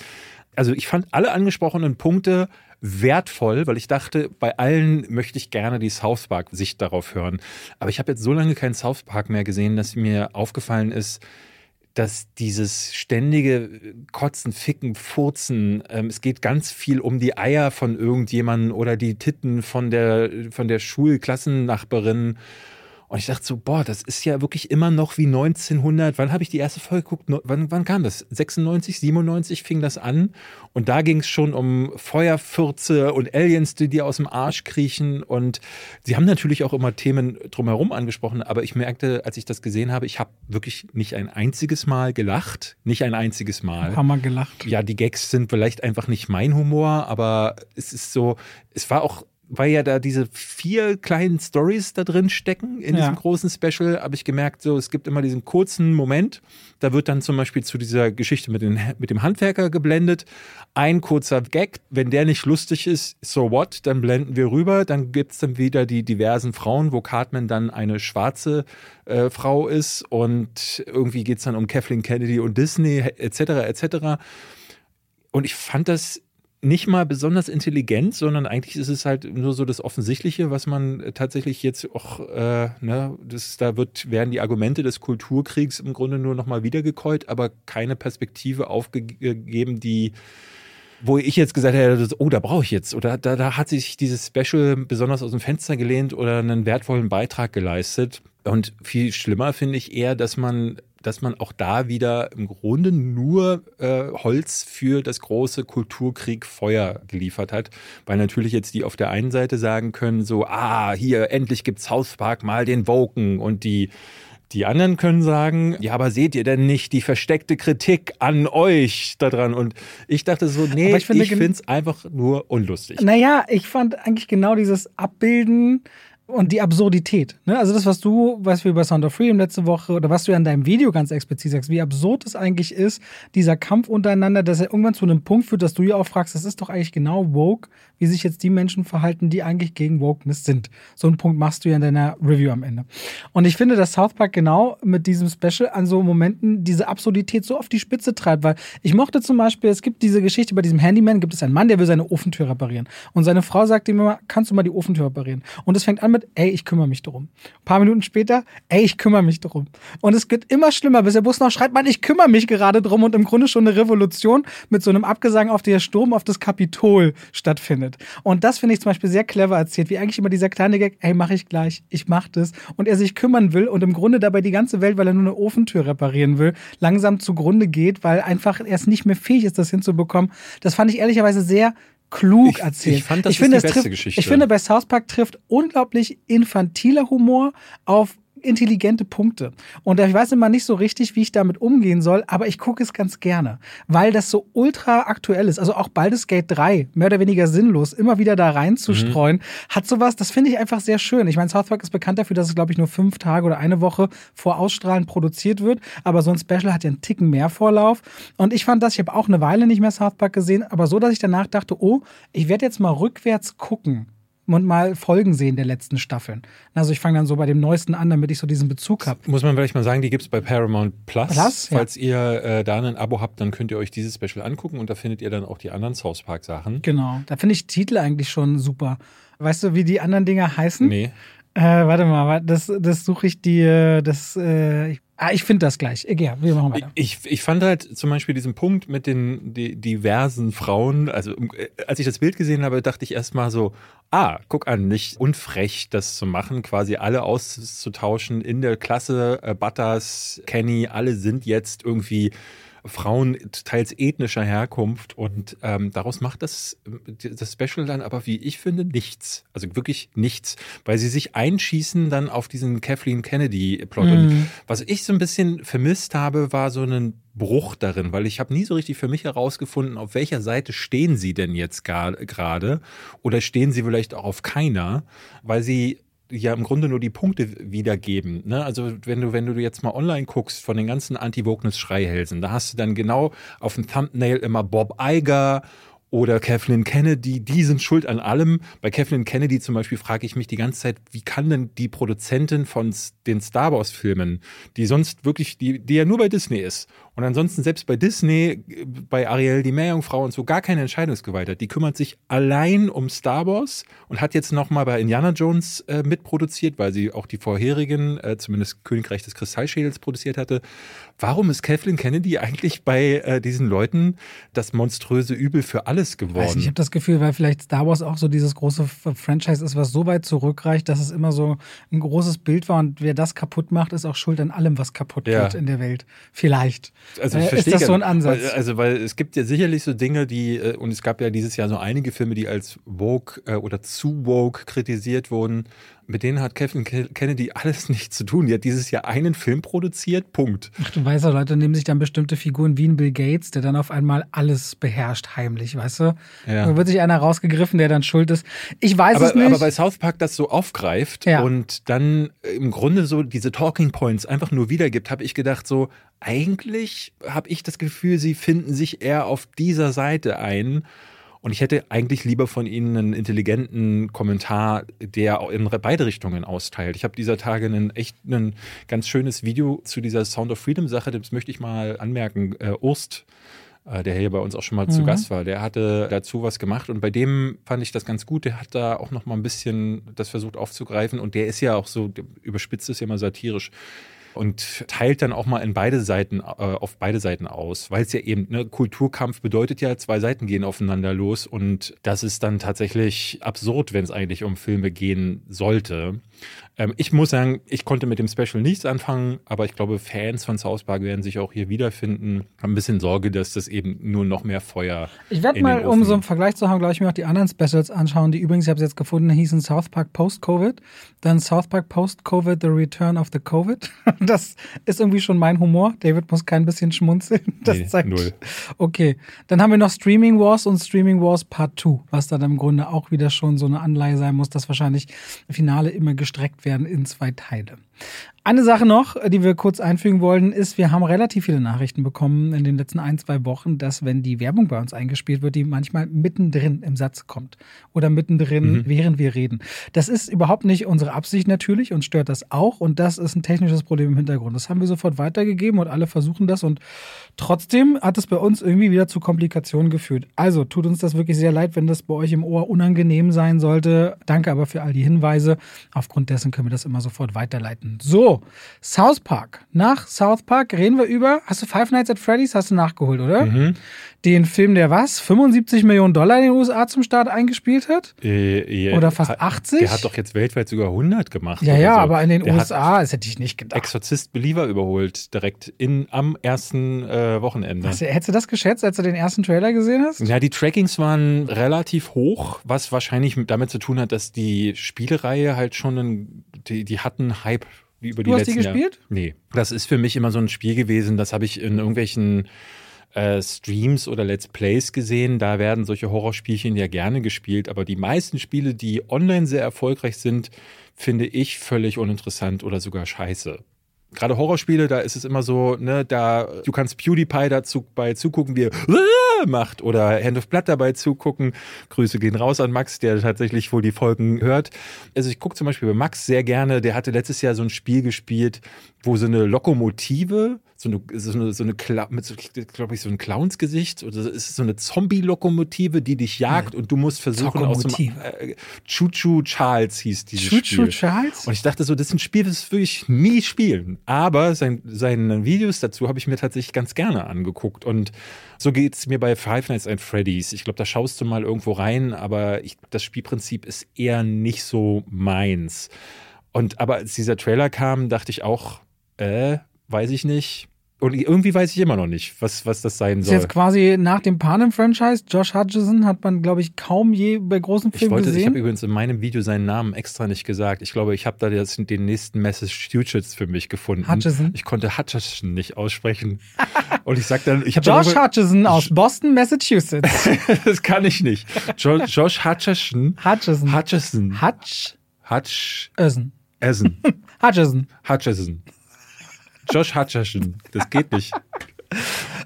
also ich fand alle angesprochenen Punkte wertvoll, weil ich dachte, bei allen möchte ich gerne die South Park-Sicht darauf hören. Aber ich habe jetzt so lange keinen South Park mehr gesehen, dass mir aufgefallen ist, dass dieses ständige Kotzen, Ficken, Furzen, ähm, es geht ganz viel um die Eier von irgendjemandem oder die Titten von der, von der Schulklassennachbarin. Und ich dachte so, boah, das ist ja wirklich immer noch wie 1900. Wann habe ich die erste Folge geguckt? No- Wann, wann kam das? 96, 97 fing das an. Und da ging es schon um Feuerfürze und Aliens, die dir aus dem Arsch kriechen. Und sie haben natürlich auch immer Themen drumherum angesprochen. Aber ich merkte, als ich das gesehen habe, ich habe wirklich nicht ein einziges Mal gelacht. Nicht ein einziges Mal Haben wir gelacht. ja, die Gags sind vielleicht einfach nicht mein Humor, aber es ist so, es war auch, weil ja da diese vier kleinen Stories da drin stecken in Ja. diesem großen Special, habe ich gemerkt, so, es gibt immer diesen kurzen Moment, da wird dann zum Beispiel zu dieser Geschichte mit, den, mit dem Handwerker geblendet. Ein kurzer Gag, wenn der nicht lustig ist, so what, dann blenden wir rüber, dann gibt's dann wieder die diversen Frauen, wo Cartman dann eine schwarze äh, Frau ist und irgendwie geht's dann um Kathleen Kennedy und Disney etc. etc. Und ich fand das nicht mal besonders intelligent, sondern eigentlich ist es halt nur so das Offensichtliche, was man äh, tatsächlich jetzt auch, äh, ne, das, da wird, werden die Argumente des Kulturkriegs im Grunde nur nochmal wiedergekäut, aber keine Perspektive aufgegeben, die, wo ich jetzt gesagt hätte, oh, da brauche ich jetzt, oder da, da hat sich dieses Special besonders aus dem Fenster gelehnt oder einen wertvollen Beitrag geleistet. Und viel schlimmer finde ich eher, dass man dass man auch da wieder im Grunde nur äh, Holz für das große Kulturkrieg Feuer geliefert hat, weil natürlich jetzt die auf der einen Seite sagen können, so, ah, hier, endlich gibt South Park mal den Woken und die Die anderen können sagen, ja, aber seht ihr denn nicht die versteckte Kritik an euch daran? Und ich dachte so, nee, ich finde es einfach nur unlustig. Naja, ich fand eigentlich genau dieses Abbilden und die Absurdität. Ne? Also das, was du, was wir bei Sound of Freedom letzte Woche oder was du ja in deinem Video ganz explizit sagst, wie absurd es eigentlich ist, dieser Kampf untereinander, dass er irgendwann zu einem Punkt führt, dass du ja auch fragst, das ist doch eigentlich genau woke, wie sich jetzt die Menschen verhalten, die eigentlich gegen Wokeness sind. So einen Punkt machst du ja in deiner Review am Ende. Und ich finde, dass South Park genau mit diesem Special an so Momenten diese Absurdität so auf die Spitze treibt, weil ich mochte zum Beispiel, es gibt diese Geschichte bei diesem Handyman, gibt es einen Mann, der will seine Ofentür reparieren. Und seine Frau sagt ihm immer, kannst du mal die Ofentür reparieren? Und es fängt an mit, ey, ich kümmere mich darum. Ein paar Minuten später, ey, ich kümmere mich darum. Und es wird immer schlimmer, bis der Bus noch schreit, Mann, ich kümmere mich gerade drum und im Grunde schon eine Revolution mit so einem Abgesang auf der Sturm auf das Kapitol stattfindet. Und das finde ich zum Beispiel sehr clever erzählt, wie eigentlich immer dieser kleine Gag, ey, mach ich gleich, ich mach das. Und er sich kümmern will und im Grunde dabei die ganze Welt, weil er nur eine Ofentür reparieren will, langsam zugrunde geht, weil einfach er es nicht mehr fähig ist, das hinzubekommen. Das fand ich ehrlicherweise sehr klug erzählt. Ich fand, das ich finde, die beste trifft, Geschichte. Ich finde, bei South Park trifft unglaublich infantiler Humor auf intelligente Punkte. Und ich weiß immer nicht so richtig, wie ich damit umgehen soll, aber ich gucke es ganz gerne, weil das so ultra aktuell ist. Also auch Baldur's Gate 3, mehr oder weniger sinnlos, immer wieder da reinzustreuen, mhm. hat sowas, das finde ich einfach sehr schön. Ich meine, South Park ist bekannt dafür, dass es, glaube ich, nur fünf Tage oder eine Woche vor Ausstrahlen produziert wird, aber so ein Special hat ja einen Ticken mehr Vorlauf. Und ich fand das, ich habe auch eine Weile nicht mehr South Park gesehen, aber so, dass ich danach dachte, oh, ich werde jetzt mal rückwärts gucken und mal Folgen sehen der letzten Staffeln. Also ich fange dann so bei dem neuesten an, damit ich so diesen Bezug habe. Muss man vielleicht mal sagen, die gibt es bei Paramount Plus. Plus Falls ja. ihr äh, da ein Abo habt, dann könnt ihr euch dieses Special angucken und da findet ihr dann auch die anderen South Park Sachen. Genau, da finde ich Titel eigentlich schon super. Weißt du, wie die anderen Dinger heißen? Nee. Äh, warte mal, das, das suche ich dir, das, äh, Ah, ich finde das gleich. Ja, wir machen weiter. Ich, ich fand halt zum Beispiel diesen Punkt mit den die, diversen Frauen, also äh, als ich das Bild gesehen habe, dachte ich erstmal so, ah, guck an, nicht unfrech das zu machen, quasi alle auszutauschen in der Klasse, äh, Butters, Kenny, alle sind jetzt irgendwie Frauen teils ethnischer Herkunft und ähm, daraus macht das, das Special dann aber, wie ich finde, nichts. Also wirklich nichts, weil sie sich einschießen dann auf diesen Kathleen Kennedy-Plot. Mhm. Und was ich so ein bisschen vermisst habe, war so ein Bruch darin, weil ich habe nie so richtig für mich herausgefunden, auf welcher Seite stehen sie denn jetzt gerade oder stehen sie vielleicht auch auf keiner, weil sie ja im Grunde nur die Punkte wiedergeben. Ne? Also wenn du, wenn du jetzt mal online guckst von den ganzen Anti-Wokeness-Schreihälsen, da hast du dann genau auf dem Thumbnail immer Bob Iger oder Kathleen Kennedy, die sind schuld an allem. Bei Kathleen Kennedy zum Beispiel frage ich mich die ganze Zeit, wie kann denn die Produzentin von den Star Wars-Filmen, die sonst wirklich, die, die ja nur bei Disney ist und ansonsten selbst bei Disney, bei Ariel die Meerjungfrau und so gar keine Entscheidungsgewalt hat. Die kümmert sich allein um Star Wars und hat jetzt nochmal bei Indiana Jones äh, mitproduziert, weil sie auch die vorherigen, äh, zumindest Königreich des Kristallschädels produziert hatte. Warum ist Kathleen Kennedy eigentlich bei äh, diesen Leuten das monströse Übel für alles geworden? Weiß nicht, ich habe das Gefühl, weil vielleicht Star Wars auch so dieses große Franchise ist, was so weit zurückreicht, dass es immer so ein großes Bild war und wer das kaputt macht, ist auch schuld an allem, was kaputt ja. wird in der Welt. Vielleicht. Also ich äh, ist das so ein Ansatz? Also weil es gibt ja sicherlich so Dinge, die äh, und es gab ja dieses Jahr so einige Filme, die als woke äh, oder zu woke kritisiert wurden mit denen hat Kevin Kennedy alles nichts zu tun. Die hat dieses Jahr einen Film produziert, Punkt. Ach, du weißt ja, Leute nehmen sich dann bestimmte Figuren wie ein Bill Gates, der dann auf einmal alles beherrscht, heimlich, weißt du? Ja. Da wird sich einer rausgegriffen, der dann schuld ist. Ich weiß aber, es nicht. Aber weil South Park das so aufgreift ja. und dann im Grunde so diese Talking Points einfach nur wiedergibt, habe ich gedacht, so, eigentlich habe ich das Gefühl, sie finden sich eher auf dieser Seite ein und ich hätte eigentlich lieber von Ihnen einen intelligenten Kommentar, der in beide Richtungen austeilt. Ich habe dieser Tage ein echt ein ganz schönes Video zu dieser Sound of Freedom Sache, das möchte ich mal anmerken. Äh, Urst, äh, der hier bei uns auch schon mal mhm. zu Gast war, der hatte dazu was gemacht und bei dem fand ich das ganz gut. Der hat da auch noch mal ein bisschen das versucht aufzugreifen und der ist ja auch so, überspitzt ist ja immer satirisch und teilt dann auch mal in beide Seiten, äh, auf beide Seiten aus, weil es ja eben, ne, Kulturkampf bedeutet ja, zwei Seiten gehen aufeinander los und das ist dann tatsächlich absurd, wenn es eigentlich um Filme gehen sollte. Ähm, ich muss sagen, ich konnte mit dem Special nichts anfangen, aber ich glaube, Fans von South Park werden sich auch hier wiederfinden. Haben ein bisschen Sorge, dass das eben nur noch mehr Feuer. Ich werde mal, um so einen Vergleich zu haben, glaube ich, mir auch die anderen Specials anschauen, die übrigens, ich habe es jetzt gefunden, hießen South Park Post-Covid, dann South Park Post-Covid, The Return of the Covid. [laughs] Das ist irgendwie schon mein Humor. David muss kein bisschen schmunzeln. [laughs] Das Nee, zeigt. null. Okay. Dann haben wir noch Streaming Wars und Streaming Wars Part 2, was dann im Grunde auch wieder schon so eine Anleihe sein muss, dass wahrscheinlich Finale immer gestreckt werden in zwei Teile. Eine Sache noch, die wir kurz einfügen wollen, ist, wir haben relativ viele Nachrichten bekommen in den letzten ein, zwei Wochen, dass wenn die Werbung bei uns eingespielt wird, die manchmal mittendrin im Satz kommt oder mittendrin, während wir reden. Das ist überhaupt nicht unsere Absicht natürlich und stört das auch und das ist ein technisches Problem im Hintergrund. Das haben wir sofort weitergegeben und alle versuchen das und trotzdem hat es bei uns irgendwie wieder zu Komplikationen geführt. Also tut uns das wirklich sehr leid, wenn das bei euch im Ohr unangenehm sein sollte. Danke aber für all die Hinweise. Aufgrund dessen können wir das immer sofort weiterleiten. So, South Park. Nach South Park reden wir über, hast du Five Nights at Freddy's, hast du nachgeholt, oder? Den Film, der was? 75 Millionen Dollar in den USA zum Start eingespielt hat? Äh, äh, Oder fast hat- 80? Der hat doch jetzt weltweit sogar 100 gemacht. Ja, ja, so. aber in den der USA, das hätte ich nicht gedacht. Exorzist Believer überholt, direkt in, am ersten äh, Wochenende. Was, hättest du das geschätzt, als du den ersten Trailer gesehen hast? Ja, die Trackings waren relativ hoch, was wahrscheinlich mit- damit zu tun hat, dass die Spielereihe halt schon, einen, die, die hatten Hype über die Du hast die letzten Jahre. gespielt? Nee. Das ist für mich immer so ein Spiel gewesen, das habe ich in irgendwelchen äh, Streams oder Let's Plays gesehen. Da werden solche Horrorspielchen ja gerne gespielt, aber die meisten Spiele, die online sehr erfolgreich sind, finde ich völlig uninteressant oder sogar scheiße. Gerade Horrorspiele, da ist es immer so, ne, da du kannst PewDiePie dazu bei zugucken, wie er [laughs] macht oder Hand of Blood dabei zugucken. Grüße gehen raus an Max, der tatsächlich wohl die Folgen hört. Also ich gucke zum Beispiel bei Max sehr gerne, der hatte letztes Jahr so ein Spiel gespielt, wo so eine Lokomotive, so eine, so eine, so eine Kla mit so, glaube ich, so ein Clownsgesicht oder es ist so eine Zombie-Lokomotive, die dich jagt und du musst versuchen aus dem äh, Choo-Choo Charles hieß dieses Choo Spiel. Charles? Und ich dachte so, das ist ein Spiel, das würde ich nie spielen. Aber sein, seine Videos dazu habe ich mir tatsächlich ganz gerne angeguckt. Und so geht es mir bei Five Nights at Freddy's. Ich glaube, da schaust du mal irgendwo rein, aber ich, das Spielprinzip ist eher nicht so meins. Und aber als dieser Trailer kam, dachte ich auch, äh, weiß ich nicht. Und irgendwie weiß ich immer noch nicht, was, was das sein ist soll. jetzt quasi nach dem Panem-Franchise. Josh Hutcherson hat man, glaube ich, kaum je bei großen Ich Filmen wollte, ich habe gesehen. übrigens in meinem Video seinen Namen extra nicht gesagt. Ich glaube, ich habe da jetzt den nächsten Massachusetts für mich gefunden. Hutchison. Ich konnte Hutchison nicht aussprechen. [laughs] Und ich sag dann, ich habe Josh darüber- Hutcherson aus Boston, Massachusetts. [laughs] das kann ich nicht. Jo Josh Hutchison. Hutcherson. Hutchison. Hutch. [laughs] Hutchison. Essen. Hutcherson. Hutchison. Josh Hutcherson. Das geht nicht.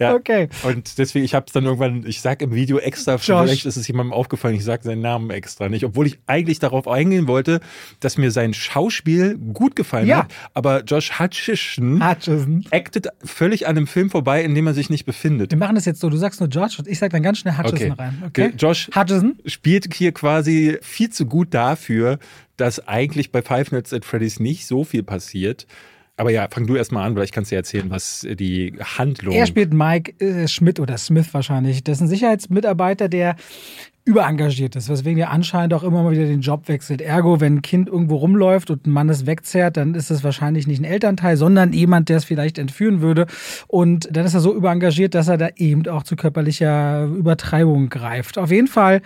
Ja. Okay. Und deswegen, ich habe es dann irgendwann, ich sag im Video extra, Josh. vielleicht ist es jemandem aufgefallen, ich sage seinen Namen extra nicht, obwohl ich eigentlich darauf eingehen wollte, dass mir sein Schauspiel gut gefallen Ja. hat, aber Josh Hutcherson Hutcherson. actet völlig an einem Film vorbei, in dem er sich nicht befindet. Wir machen das jetzt so. Du sagst nur George und ich sag dann ganz schnell Hutcherson Okay. rein. Okay? Josh Hutcherson. spielt hier quasi viel zu gut dafür, dass eigentlich bei Five Nights at Freddy's nicht so viel passiert. Aber ja, fang du erst mal an, weil ich kann dir erzählen, was die Handlung. Er spielt Mike äh, Schmidt oder Smith wahrscheinlich. Das ist ein Sicherheitsmitarbeiter, der überengagiert ist, weswegen er anscheinend auch immer mal wieder den Job wechselt. Ergo, wenn ein Kind irgendwo rumläuft und ein Mann es wegzerrt, dann ist es wahrscheinlich nicht ein Elternteil, sondern jemand, der es vielleicht entführen würde. Und dann ist er so überengagiert, dass er da eben auch zu körperlicher Übertreibung greift. Auf jeden Fall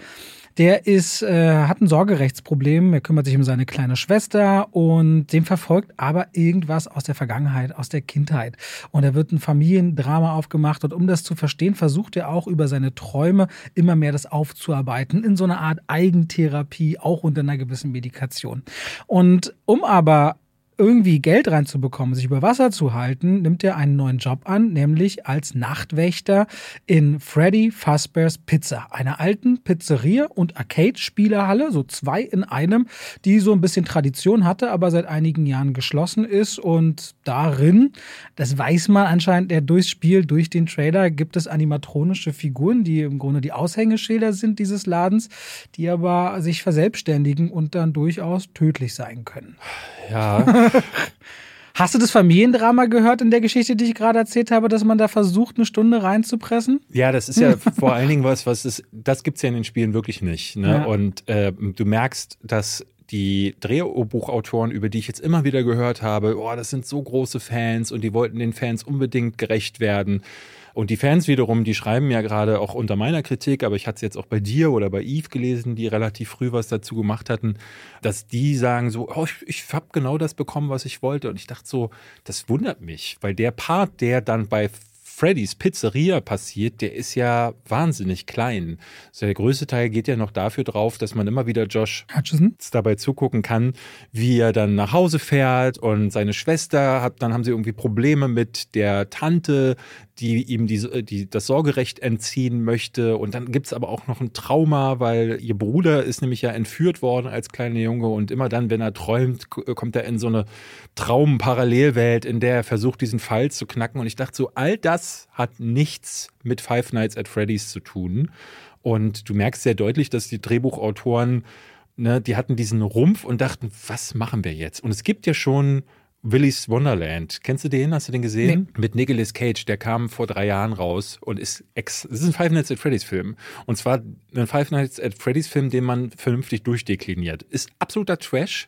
der ist, äh, hat ein Sorgerechtsproblem. Er kümmert sich um seine kleine Schwester und dem verfolgt aber irgendwas aus der Vergangenheit, aus der Kindheit. Und er wird ein Familiendrama aufgemacht und um das zu verstehen, versucht er auch über seine Träume immer mehr das aufzuarbeiten in so einer Art Eigentherapie, auch unter einer gewissen Medikation. Und um aber irgendwie Geld reinzubekommen, sich über Wasser zu halten, nimmt er einen neuen Job an, nämlich als Nachtwächter in Freddy Fazbear's Pizza, einer alten Pizzeria und Arcade-Spielerhalle, so zwei in einem, die so ein bisschen Tradition hatte, aber seit einigen Jahren geschlossen ist. Und darin, das weiß man anscheinend ja durchs Spiel, durch den Trailer, gibt es animatronische Figuren, die im Grunde die Aushängeschilder sind dieses Ladens, die aber sich verselbstständigen und dann durchaus tödlich sein können. ja, [laughs] [laughs] Hast du das Familiendrama gehört in der Geschichte, die ich gerade erzählt habe, dass man da versucht, eine Stunde reinzupressen? Ja, das ist ja [laughs] vor allen Dingen was, was ist, das gibt's ja in den Spielen wirklich nicht. Ne? Ja. Und äh, du merkst, dass die Drehbuchautoren, über die ich jetzt immer wieder gehört habe, oh, das sind so große Fans und die wollten den Fans unbedingt gerecht werden. Und die Fans wiederum, die schreiben ja gerade auch unter meiner Kritik, aber ich hatte es jetzt auch bei dir oder bei Eve gelesen, die relativ früh was dazu gemacht hatten, dass die sagen so, oh, ich, ich habe genau das bekommen, was ich wollte. Und ich dachte so, das wundert mich, weil der Part, der dann bei Freddy's Pizzeria passiert, der ist ja wahnsinnig klein. Also der größte Teil geht ja noch dafür drauf, dass man immer wieder Josh Hutchison dabei zugucken kann, wie er dann nach Hause fährt und seine Schwester hat, dann haben sie irgendwie Probleme mit der Tante, die ihm die, die, das Sorgerecht entziehen möchte. Und dann gibt es aber auch noch ein Trauma, weil ihr Bruder ist nämlich ja entführt worden als kleiner Junge. Und immer dann, wenn er träumt, kommt er in so eine Traumparallelwelt, in der er versucht, diesen Fall zu knacken. Und ich dachte so, all das hat nichts mit Five Nights at Freddy's zu tun. Und du merkst sehr deutlich, dass die Drehbuchautoren, ne, die hatten diesen Rumpf und dachten, was machen wir jetzt? Und es gibt ja schon Willy's Wonderland. Kennst du den? Hast du den gesehen? Nee. Mit Nicolas Cage. Der kam vor drei Jahren raus und ist ex. Es ist ein Five Nights at Freddy's Film. Und zwar ein Five Nights at Freddy's Film, den man vernünftig durchdekliniert. Ist absoluter Trash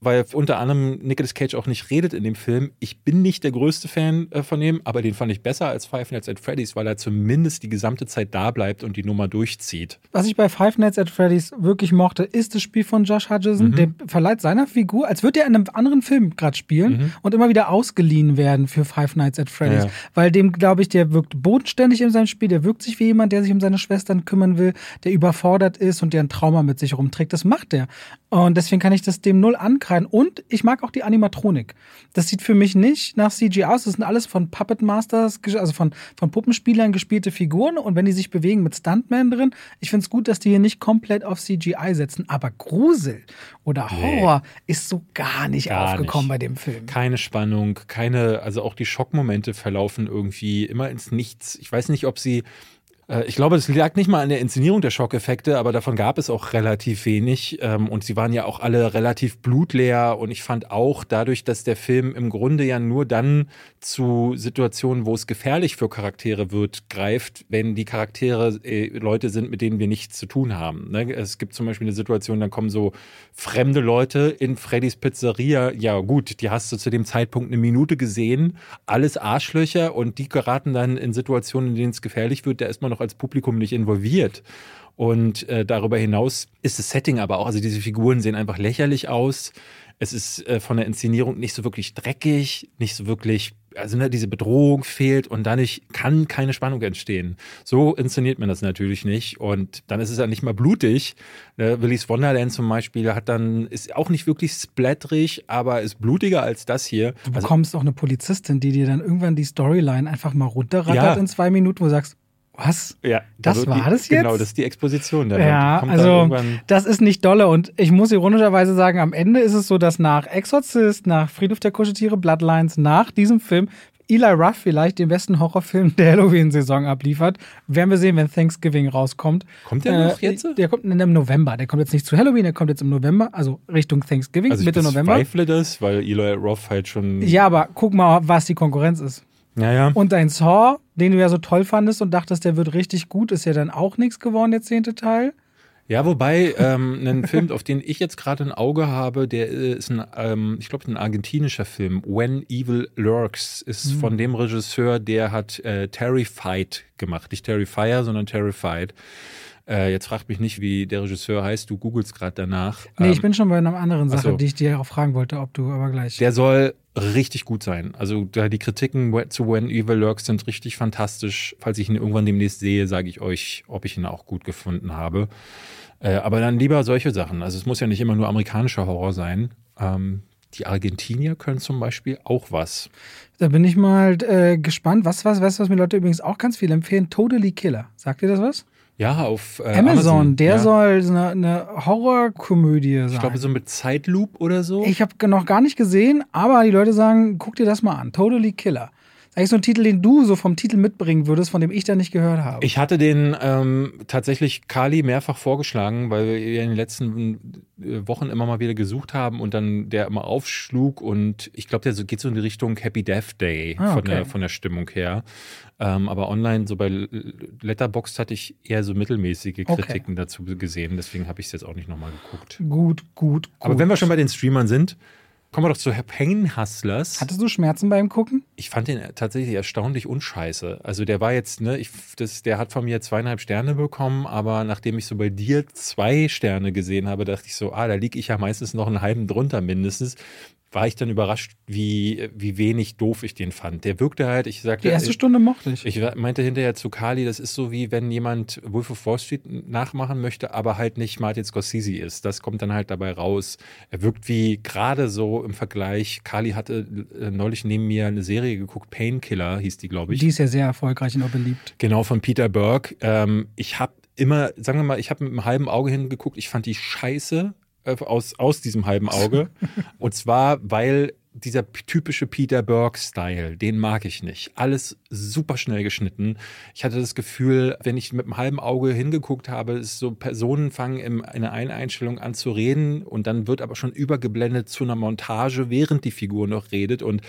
weil unter anderem Nicolas Cage auch nicht redet in dem Film. Ich bin nicht der größte Fan äh, von dem, aber den fand ich besser als Five Nights at Freddy's, weil er zumindest die gesamte Zeit da bleibt und die Nummer durchzieht. Was ich bei Five Nights at Freddy's wirklich mochte, ist das Spiel von Josh Hutcherson. Mhm. Der verleiht seiner Figur, als würde er in einem anderen Film gerade spielen mhm. und immer wieder ausgeliehen werden für Five Nights at Freddy's. Ja. Weil dem, glaube ich, der wirkt bodenständig in seinem Spiel, der wirkt sich wie jemand, der sich um seine Schwestern kümmern will, der überfordert ist und der ein Trauma mit sich rumträgt. Das macht er. Und deswegen kann ich das dem null ankreiden. Und ich mag auch die Animatronik. Das sieht für mich nicht nach CGI aus. Das sind alles von Puppet Masters, also von, von Puppenspielern gespielte Figuren. Und wenn die sich bewegen mit Stuntman drin, ich finde es gut, dass die hier nicht komplett auf CGI setzen. Aber Grusel oder Horror nee, ist so gar nicht gar aufgekommen nicht. bei dem Film. Keine Spannung, keine, also auch die Schockmomente verlaufen irgendwie immer ins Nichts. Ich weiß nicht, ob sie ich glaube, es lag nicht mal an der Inszenierung der Schockeffekte, aber davon gab es auch relativ wenig. Ähm, und sie waren ja auch alle relativ blutleer. Und ich fand auch dadurch, dass der Film im Grunde ja nur dann zu Situationen, wo es gefährlich für Charaktere wird, greift, wenn die Charaktere äh, Leute sind, mit denen wir nichts zu tun haben. Ne? Es gibt zum Beispiel eine Situation, dann kommen so fremde Leute in Freddys Pizzeria. Ja, gut, die hast du zu dem Zeitpunkt eine Minute gesehen. Alles Arschlöcher und die geraten dann in Situationen, in denen es gefährlich wird. Da ist man noch als Publikum nicht involviert. Und äh, darüber hinaus ist das Setting aber auch, also diese Figuren sehen einfach lächerlich aus. Es ist äh, von der Inszenierung nicht so wirklich dreckig, nicht so wirklich, also ne, diese Bedrohung fehlt und dadurch kann keine Spannung entstehen. So inszeniert man das natürlich nicht und dann ist es ja nicht mal blutig. Äh, Willy's Wonderland zum Beispiel hat dann, ist auch nicht wirklich splatterig, aber ist blutiger als das hier. Du also bekommst also, auch eine Polizistin, die dir dann irgendwann die Storyline einfach mal runterrattert ja. in zwei Minuten, wo du sagst, was? Ja, das war die, das jetzt? Genau, das ist die Exposition. Da ja, also das ist nicht dolle und ich muss ironischerweise sagen, am Ende ist es so, dass nach Exorzist, nach Friedhof der Kuscheltiere, Bloodlines, nach diesem Film Eli Ruff vielleicht den besten Horrorfilm der Halloween-Saison abliefert. Werden wir sehen, wenn Thanksgiving rauskommt. Kommt der äh, noch jetzt? Der kommt im November. Der kommt jetzt nicht zu Halloween, der kommt jetzt im November, also Richtung Thanksgiving, also Mitte November. Ich bezweifle das, weil Eli Roth halt schon. Ja, aber guck mal, was die Konkurrenz ist. Ja, ja. Und dein Saw, den du ja so toll fandest und dachtest, der wird richtig gut, ist ja dann auch nichts geworden, der zehnte Teil. Ja, wobei ähm, ein Film, auf den ich jetzt gerade ein Auge habe, der ist ein, ähm, ich glaube, ein argentinischer Film. When Evil Lurks ist mhm. von dem Regisseur, der hat äh, Terrified gemacht. Nicht Terrifier, sondern Terrified. Äh, jetzt fragt mich nicht, wie der Regisseur heißt. Du googelst gerade danach. Nee, ähm, ich bin schon bei einer anderen Sache, so. die ich dir auch fragen wollte, ob du aber gleich. Der soll richtig gut sein. Also da die Kritiken zu When Evil Lurks sind richtig fantastisch. Falls ich ihn irgendwann demnächst sehe, sage ich euch, ob ich ihn auch gut gefunden habe. Äh, aber dann lieber solche Sachen. Also es muss ja nicht immer nur amerikanischer Horror sein. Ähm, die Argentinier können zum Beispiel auch was. Da bin ich mal äh, gespannt. Was, was, was, was mir Leute übrigens auch ganz viel empfehlen? Totally Killer. Sagt ihr das was? Ja, auf äh, Amazon, Amazon. Der ja. soll eine, eine Horrorkomödie sein. Ich glaube, so mit Zeitloop oder so. Ich habe noch gar nicht gesehen, aber die Leute sagen, guck dir das mal an. Totally Killer. Eigentlich so ein Titel, den du so vom Titel mitbringen würdest, von dem ich da nicht gehört habe. Ich hatte den ähm, tatsächlich Kali mehrfach vorgeschlagen, weil wir in den letzten äh, Wochen immer mal wieder gesucht haben und dann der immer aufschlug und ich glaube, der so, geht so in die Richtung Happy Death Day Ah, von, okay. der, von der Stimmung her. Ähm, aber online, so bei Letterboxd hatte ich eher so mittelmäßige Okay. Kritiken dazu gesehen, deswegen habe ich es jetzt auch nicht nochmal geguckt. Gut, gut, gut. Aber wenn wir schon bei den Streamern sind, kommen wir doch zu Pain Hustlers. Hattest du Schmerzen beim Gucken? Ich fand den tatsächlich erstaunlich unscheiße. Also der war jetzt, ne, ich, das, der hat von mir zweieinhalb Sterne bekommen, aber nachdem ich so bei dir zwei Sterne gesehen habe, dachte ich so, ah, da liege ich ja meistens noch einen halben drunter mindestens. War ich dann überrascht, wie, wie wenig doof ich den fand. Der wirkte halt, ich sagte, Die erste ich, Stunde mochte ich. ich meinte hinterher zu Kali, das ist so wie wenn jemand Wolf of Wall Street nachmachen möchte, aber halt nicht Martin Scorsese ist. Das kommt dann halt dabei raus. Er wirkt wie gerade so im Vergleich. Kali hatte äh, neulich neben mir eine Serie geguckt, Painkiller hieß die, glaube ich. Die ist ja sehr erfolgreich und auch beliebt. Genau, von Peter Burke. Ähm, ich habe immer, sagen wir mal, ich habe mit einem halben Auge hingeguckt. Ich fand die scheiße äh, aus, aus diesem halben Auge. [laughs] Und zwar, weil dieser typische Peter Burke-Style, den mag ich nicht. Alles super schnell geschnitten. Ich hatte das Gefühl, wenn ich mit einem halben Auge hingeguckt habe, ist so Personen fangen in einer Einstellung an zu reden und dann wird aber schon übergeblendet zu einer Montage, während die Figur noch redet. Und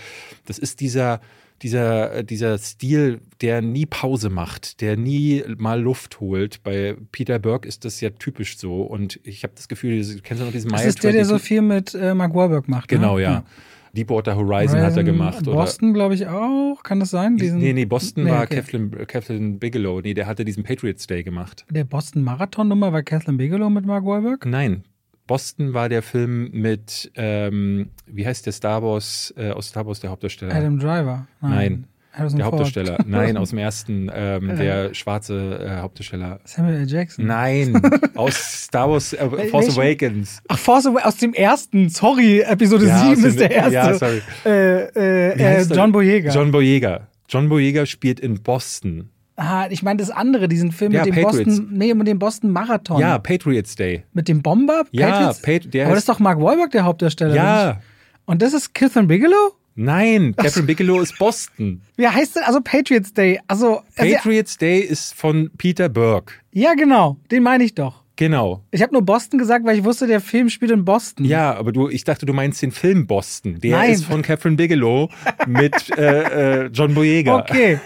das ist dieser, dieser, äh, dieser Stil, der nie Pause macht, der nie mal Luft holt. Bei Peter Burke ist das ja typisch so. Und ich habe das Gefühl, kennst du noch diesen Das Mile ist der, der so 22? viel mit äh, Mark Wahlberg macht. Genau, ne? ja. Deepwater Horizon hat er gemacht. Boston, glaube ich, auch. Kann das sein? Diesen, nee, nee, Boston Nee, war okay. Kathleen, Kathleen Bigelow. Nee, der hatte diesen Patriots Day gemacht. Der Boston Marathon Nummer war Kathleen Bigelow mit Mark Wahlberg? Nein. Boston war der Film mit, ähm, wie heißt der Star Wars, äh, aus Star Wars der Hauptdarsteller? Adam Driver. Nein. Harrison der Ford. Hauptdarsteller. [laughs] Nein, aus dem ersten, ähm, der schwarze äh, Hauptdarsteller. Samuel L. Jackson. Nein, [laughs] aus Star Wars äh, Force? Awakens. Ach, Force Awakens, aus dem ersten. Sorry, Episode Ja, 7 aus ist der erste. ja, sorry. Äh, äh, äh? John Boyega. John Boyega. John Boyega spielt in Boston. Ah, ich meine das andere, diesen Film Ja, mit dem Patriots. Boston, nee, mit dem Boston Marathon. Ja, Patriots Day. Mit dem Bomber? Ja? Pat- der Aber das ist- doch Mark Wahlberg, der Hauptdarsteller. Ja. nicht? Und das ist Catherine Bigelow? Nein, Catherine Bigelow ist Boston. Wie heißt denn, also Patriots Day? Also, also Patriots Day ist von Peter Burke. ja, genau, den meine ich doch. Genau. Ich habe nur Boston gesagt, weil ich wusste, der Film spielt in Boston. Ja, aber du, ich dachte, du meinst den Film Boston. Der Nein. ist von Catherine Bigelow mit äh, äh, John Boyega. Okay,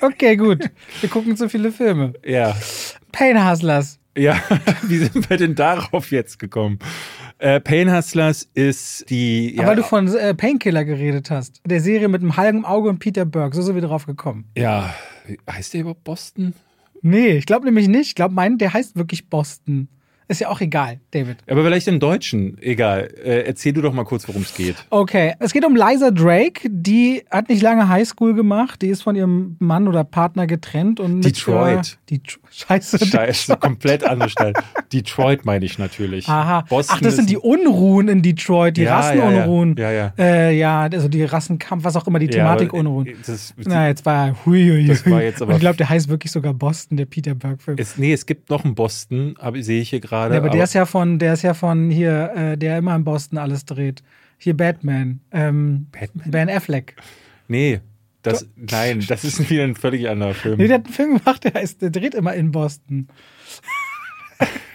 okay, gut. Wir gucken zu viele Filme. Ja. Pain Hustlers. Ja, [laughs] wie sind wir denn darauf jetzt gekommen? Äh, Pain Hustlers ist die. Ja, Weil du von äh, Painkiller geredet hast. Der Serie mit einem halben Auge und Peter Burke. So sind wir drauf gekommen. ja, heißt der überhaupt Boston? Nee, ich glaube nämlich nicht. Ich glaube, mein, der heißt wirklich Boston. Ist ja auch egal, David. Aber vielleicht im Deutschen. Egal. Äh, erzähl du doch mal kurz, worum es geht. Okay, es geht um Liza Drake. Die hat nicht lange Highschool gemacht. Die ist von ihrem Mann oder Partner getrennt. und Detroit. Die, [laughs] Scheiße. Scheiße, komplett andere Stadt. Detroit meine ich natürlich. Aha. Boston Ach, das sind die Unruhen in Detroit, die Ja, Rassenunruhen. ja, ja. Äh, ja, also die Rassenkampf, was auch immer, die Ja, Thematik Unruhen. äh, Das, Na, jetzt war. Hui, hui, Das war jetzt aber- Und ich glaube, der heißt wirklich sogar Boston, der Peter Burke-Film. es, nee, es gibt noch einen Boston, aber sehe ich hier gerade. Ja, aber der ist ja von, der ist ja von hier, äh, der immer in Boston alles dreht. Hier Batman. Ähm, Batman? Ben Affleck. Nee, das, nein, das ist wieder ein völlig anderer Film. Nee, der hat einen Film gemacht, der heißt, der dreht immer in Boston. [laughs]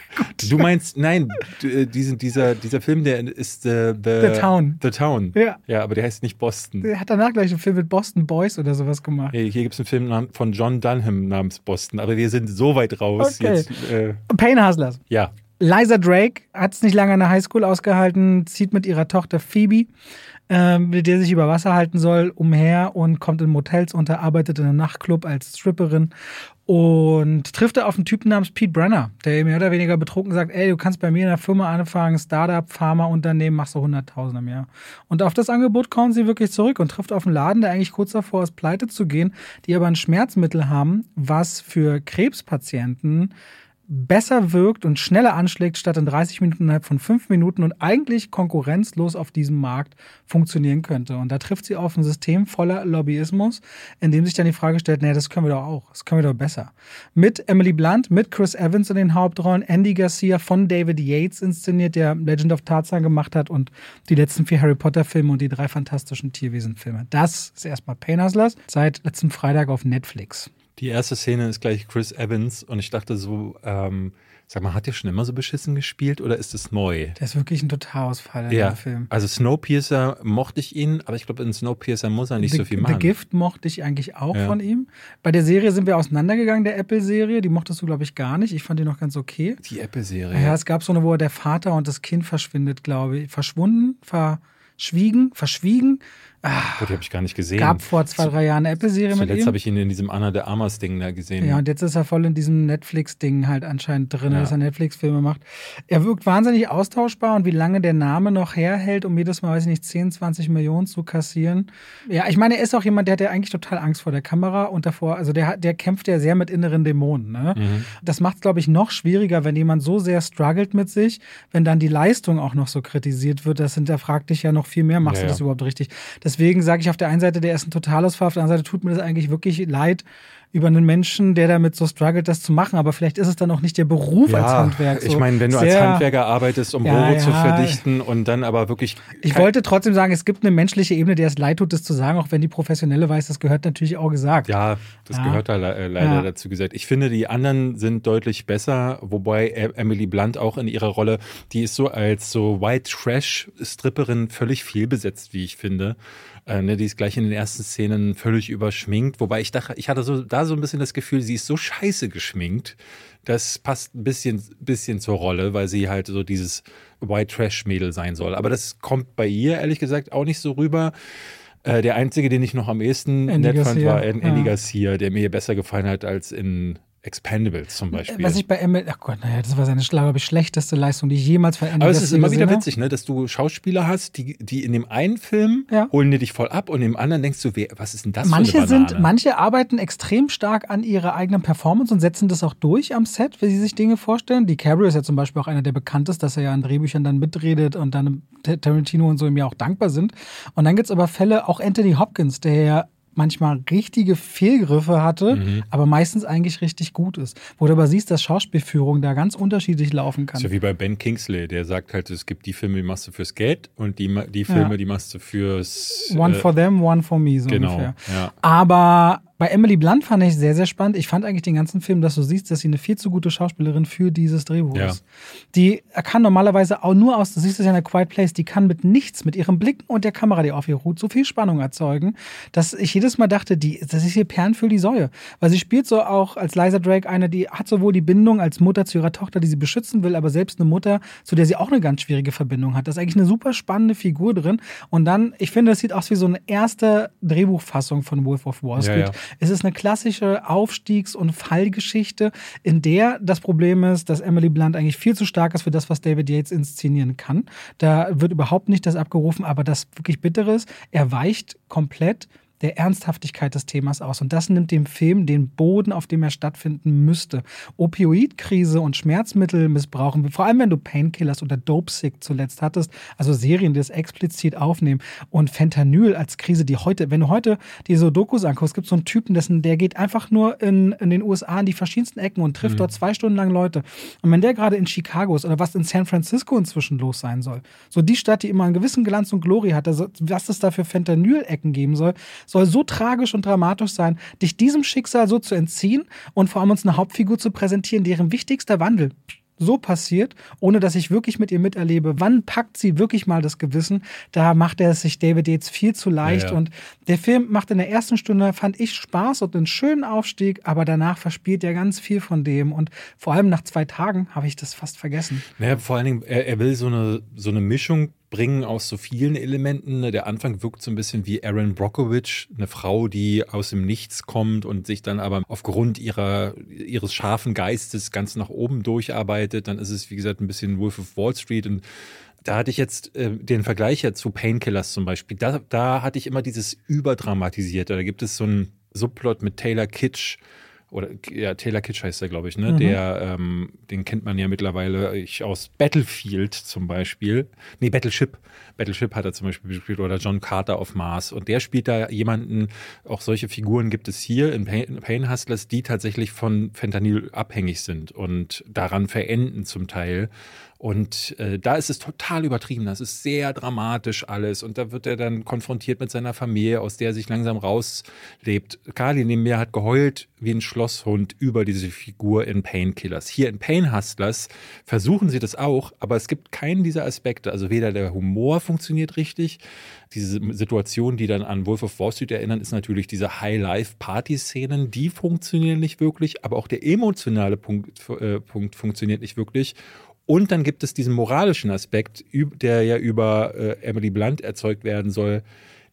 Du meinst, nein, äh, diesen, dieser, dieser Film, der ist äh, the, The Town. The Town. Ja. Ja, aber der heißt nicht Boston. Der hat danach gleich einen Film mit Boston Boys oder sowas gemacht. Hey, hier gibt es einen Film von John Dunham namens Boston, aber wir sind so weit raus. Okay. Jetzt, äh, Pain Hustlers. ja, Liza Drake hat es nicht lange an der Highschool ausgehalten, zieht mit ihrer Tochter Phoebe, ähm, mit der sich über Wasser halten soll, umher und kommt in Motels unter, arbeitet in einem Nachtclub als Stripperin und trifft da auf einen Typen namens Pete Brenner, der mehr oder weniger betrunken sagt, ey, du kannst bei mir in der Firma anfangen, Startup, Pharmaunternehmen, machst du 100.000 im Jahr. Und auf das Angebot kommt sie wirklich zurück und trifft auf einen Laden, der eigentlich kurz davor ist, pleite zu gehen, die aber ein Schmerzmittel haben, was für Krebspatienten besser wirkt und schneller anschlägt, statt in 30 Minuten innerhalb von fünf Minuten und eigentlich konkurrenzlos auf diesem Markt funktionieren könnte. Und da trifft sie auf ein System voller Lobbyismus, in dem sich dann die Frage stellt, naja, das können wir doch auch, das können wir doch besser. Mit Emily Blunt, mit Chris Evans in den Hauptrollen, Andy Garcia von David Yates inszeniert, der Legend of Tarzan gemacht hat und die letzten vier Harry Potter Filme und die drei fantastischen Tierwesen-Filme. Das ist erstmal Pain Hustlers seit letztem Freitag auf Netflix. Die erste Szene ist gleich Chris Evans und ich dachte so, ähm, sag mal, hat der schon immer so beschissen gespielt oder ist es neu? Der ist wirklich ein Totalausfall in Ja, dem Film. also Snowpiercer mochte ich ihn, aber ich glaube, in Snowpiercer muss er nicht The, so viel The machen. Gift mochte ich eigentlich auch Ja. von ihm. Bei der Serie sind wir auseinandergegangen, der Apple-Serie. Die mochtest du, glaube ich, gar nicht. Ich fand die noch ganz okay. Die Apple-Serie. Ja, es gab so eine, wo der Vater und das Kind verschwindet, glaube ich. Verschwunden, verschwiegen, verschwiegen. Oh, die habe ich gar nicht gesehen. Gab vor zwei, drei Jahren eine Apple-Serie mit Zuletzt ihm. habe ich ihn in diesem Anna de Armas-Ding da gesehen. Ja, und jetzt ist er voll in diesem Netflix-Ding halt anscheinend drin, Ja. dass er Netflix-Filme macht. Er wirkt wahnsinnig austauschbar und wie lange der Name noch herhält, um jedes Mal, weiß ich nicht, 10, 20 Millionen zu kassieren. Ja, ich meine, er ist auch jemand, der hat ja eigentlich total Angst vor der Kamera und davor, also der, der kämpft ja sehr mit inneren Dämonen. Ne? Mhm. Das macht es, glaube ich, noch schwieriger, wenn jemand so sehr struggelt mit sich, wenn dann die Leistung auch noch so kritisiert wird. Das hinterfragt dich ja noch viel mehr, machst Ja, du ja. das überhaupt richtig? Deswegen sage ich auf der einen Seite, der ist ein Totalausfall, auf der anderen Seite tut mir das eigentlich wirklich leid über einen Menschen, der damit so struggelt, das zu machen. Aber vielleicht ist es dann auch nicht der Beruf als Handwerk. So ich meine, wenn du als Handwerker arbeitest, um Ja, Rohre zu ja. verdichten und dann aber wirklich. Ich wollte trotzdem sagen, es gibt eine menschliche Ebene, der es leid tut, das zu sagen, auch wenn die professionelle weiß, das gehört natürlich auch gesagt. Ja, das Ja. gehört da le äh, leider Ja. dazu gesagt. Ich finde, die anderen sind deutlich besser, wobei E- Emily Blunt auch in ihrer Rolle, die ist so als so White Trash Stripperin völlig fehlbesetzt, wie ich finde. Äh, ne, die ist gleich in den ersten Szenen völlig überschminkt, wobei ich dachte, ich hatte so da so ein bisschen das Gefühl, sie ist so scheiße geschminkt. Das passt ein bisschen, bisschen zur Rolle, weil sie halt so dieses White Trash Mädel sein soll. Aber das kommt bei ihr ehrlich gesagt auch nicht so rüber. Äh, der einzige, den ich noch am ehesten Andy nett fand, Garcia, war Andy ja. Garcia, der mir besser gefallen hat als in Expendables zum Beispiel. Was ich bei Emily, ach Gott, naja, das war seine, glaube ich, schlechteste Leistung, die ich jemals von Andy aber es ist immer wieder witzig, ne, dass du Schauspieler hast, die, die in dem einen Film Ja. holen die dich voll ab und im anderen denkst du, wer, was ist denn das Manche für eine sind, Banane? manche arbeiten extrem stark an ihrer eigenen Performance und setzen das auch durch am Set, wie sie sich Dinge vorstellen. DiCaprio ist ja zum Beispiel auch einer der bekanntesten, dass er ja an Drehbüchern dann mitredet und dann Tarantino und so ihm ja auch dankbar sind. Und dann gibt's aber Fälle, auch Anthony Hopkins, der ja manchmal richtige Fehlgriffe hatte, Mhm. aber meistens eigentlich richtig gut ist. Wo du aber siehst, dass Schauspielführung da ganz unterschiedlich laufen kann. So wie bei Ben Kingsley, der sagt halt, es gibt die Filme, die machst du fürs Geld und die, die Filme, Ja. die machst du fürs One äh, for them, one for me, so Genau, ungefähr. ja. Aber bei Emily Blunt fand ich sehr, sehr spannend. Ich fand eigentlich den ganzen Film, dass du siehst, dass sie eine viel zu gute Schauspielerin für dieses Drehbuch Ja. ist. Die kann normalerweise auch nur aus, du siehst es ja in der Quiet Place, die kann mit nichts, mit ihrem Blick und der Kamera, die auf ihr ruht, so viel Spannung erzeugen, dass ich jedes Mal dachte, die, das ist hier Perlen für die Säue. Weil sie spielt so auch als Liza Drake eine, die hat sowohl die Bindung als Mutter zu ihrer Tochter, die sie beschützen will, aber selbst eine Mutter, zu der sie auch eine ganz schwierige Verbindung hat. Das ist eigentlich eine super spannende Figur drin. Und dann, ich finde, das sieht aus wie so eine erste Drehbuchfassung von Wolf of Wall Ja, Street. ja. Es ist eine klassische Aufstiegs- und Fallgeschichte, in der das Problem ist, dass Emily Blunt eigentlich viel zu stark ist für das, was David Yates inszenieren kann. Da wird überhaupt nicht das abgerufen, aber das wirklich Bittere ist, er weicht komplett der Ernsthaftigkeit des Themas aus. Und das nimmt dem Film den Boden, auf dem er stattfinden müsste. Opioidkrise und Schmerzmittel missbrauchen, vor allem wenn du Painkillers oder Dopesick zuletzt hattest, also Serien, die das explizit aufnehmen und Fentanyl als Krise, die heute, wenn du heute dir so Dokus anguckst, gibt so einen Typen, dessen, der geht einfach nur in, in den USA in die verschiedensten Ecken und trifft dort zwei Stunden lang Leute. Und wenn der gerade in Chicago ist oder was in San Francisco inzwischen los sein soll, so die Stadt, die immer einen gewissen Glanz und Glory hat, also was es da für Fentanyl-Ecken geben soll, soll so tragisch und dramatisch sein, dich diesem Schicksal so zu entziehen und vor allem uns eine Hauptfigur zu präsentieren, deren wichtigster Wandel so passiert, ohne dass ich wirklich mit ihr miterlebe. Wann packt sie wirklich mal das Gewissen? Da macht er es sich David Yates viel zu leicht. Ja, ja. Und der Film macht in der ersten Stunde, fand ich, Spaß und einen schönen Aufstieg, aber danach verspielt er ganz viel von dem. Und vor allem nach zwei Tagen habe ich das fast vergessen. Naja, vor allen Dingen, er, er will so eine, so eine Mischung bringen aus so vielen Elementen. ne? Der Anfang wirkt so ein bisschen wie Aaron Brockovich, eine Frau, die aus dem Nichts kommt und sich dann aber aufgrund ihrer, ihres scharfen Geistes ganz nach oben durcharbeitet. Dann ist es, wie gesagt, ein bisschen Wolf of Wall Street und da hatte ich jetzt äh, den Vergleich ja zu Painkillers zum Beispiel. Da, da hatte ich immer dieses Überdramatisierte. Da gibt es so einen Subplot mit Taylor Kitsch oder ja, Taylor Kitsch heißt er, glaube ich, ne? Mhm. Der, ähm, den kennt man ja mittlerweile ich, aus Battlefield zum Beispiel. Nee, Battleship. Battleship hat er zum Beispiel gespielt oder John Carter auf Mars. Und der spielt da jemanden, auch solche Figuren gibt es hier in Pain, Pain Hustlers, die tatsächlich von Fentanyl abhängig sind und daran verenden zum Teil. Und äh, da ist es total übertrieben. Das ist sehr dramatisch alles. Und da wird er dann konfrontiert mit seiner Familie, aus der er sich langsam rauslebt. Kali neben mir hat geheult wie ein Schlosshund über diese Figur in Painkillers. Hier in Pain Hustlers versuchen sie das auch, aber es gibt keinen dieser Aspekte. Also weder der Humor funktioniert richtig, diese Situation, die dann an Wolf of Wall Street erinnern, ist natürlich diese High-Life-Party-Szenen, die funktionieren nicht wirklich, aber auch der emotionale Punkt, äh, Punkt funktioniert nicht wirklich. Und dann gibt es diesen moralischen Aspekt, der ja über äh, Emily Blunt erzeugt werden soll.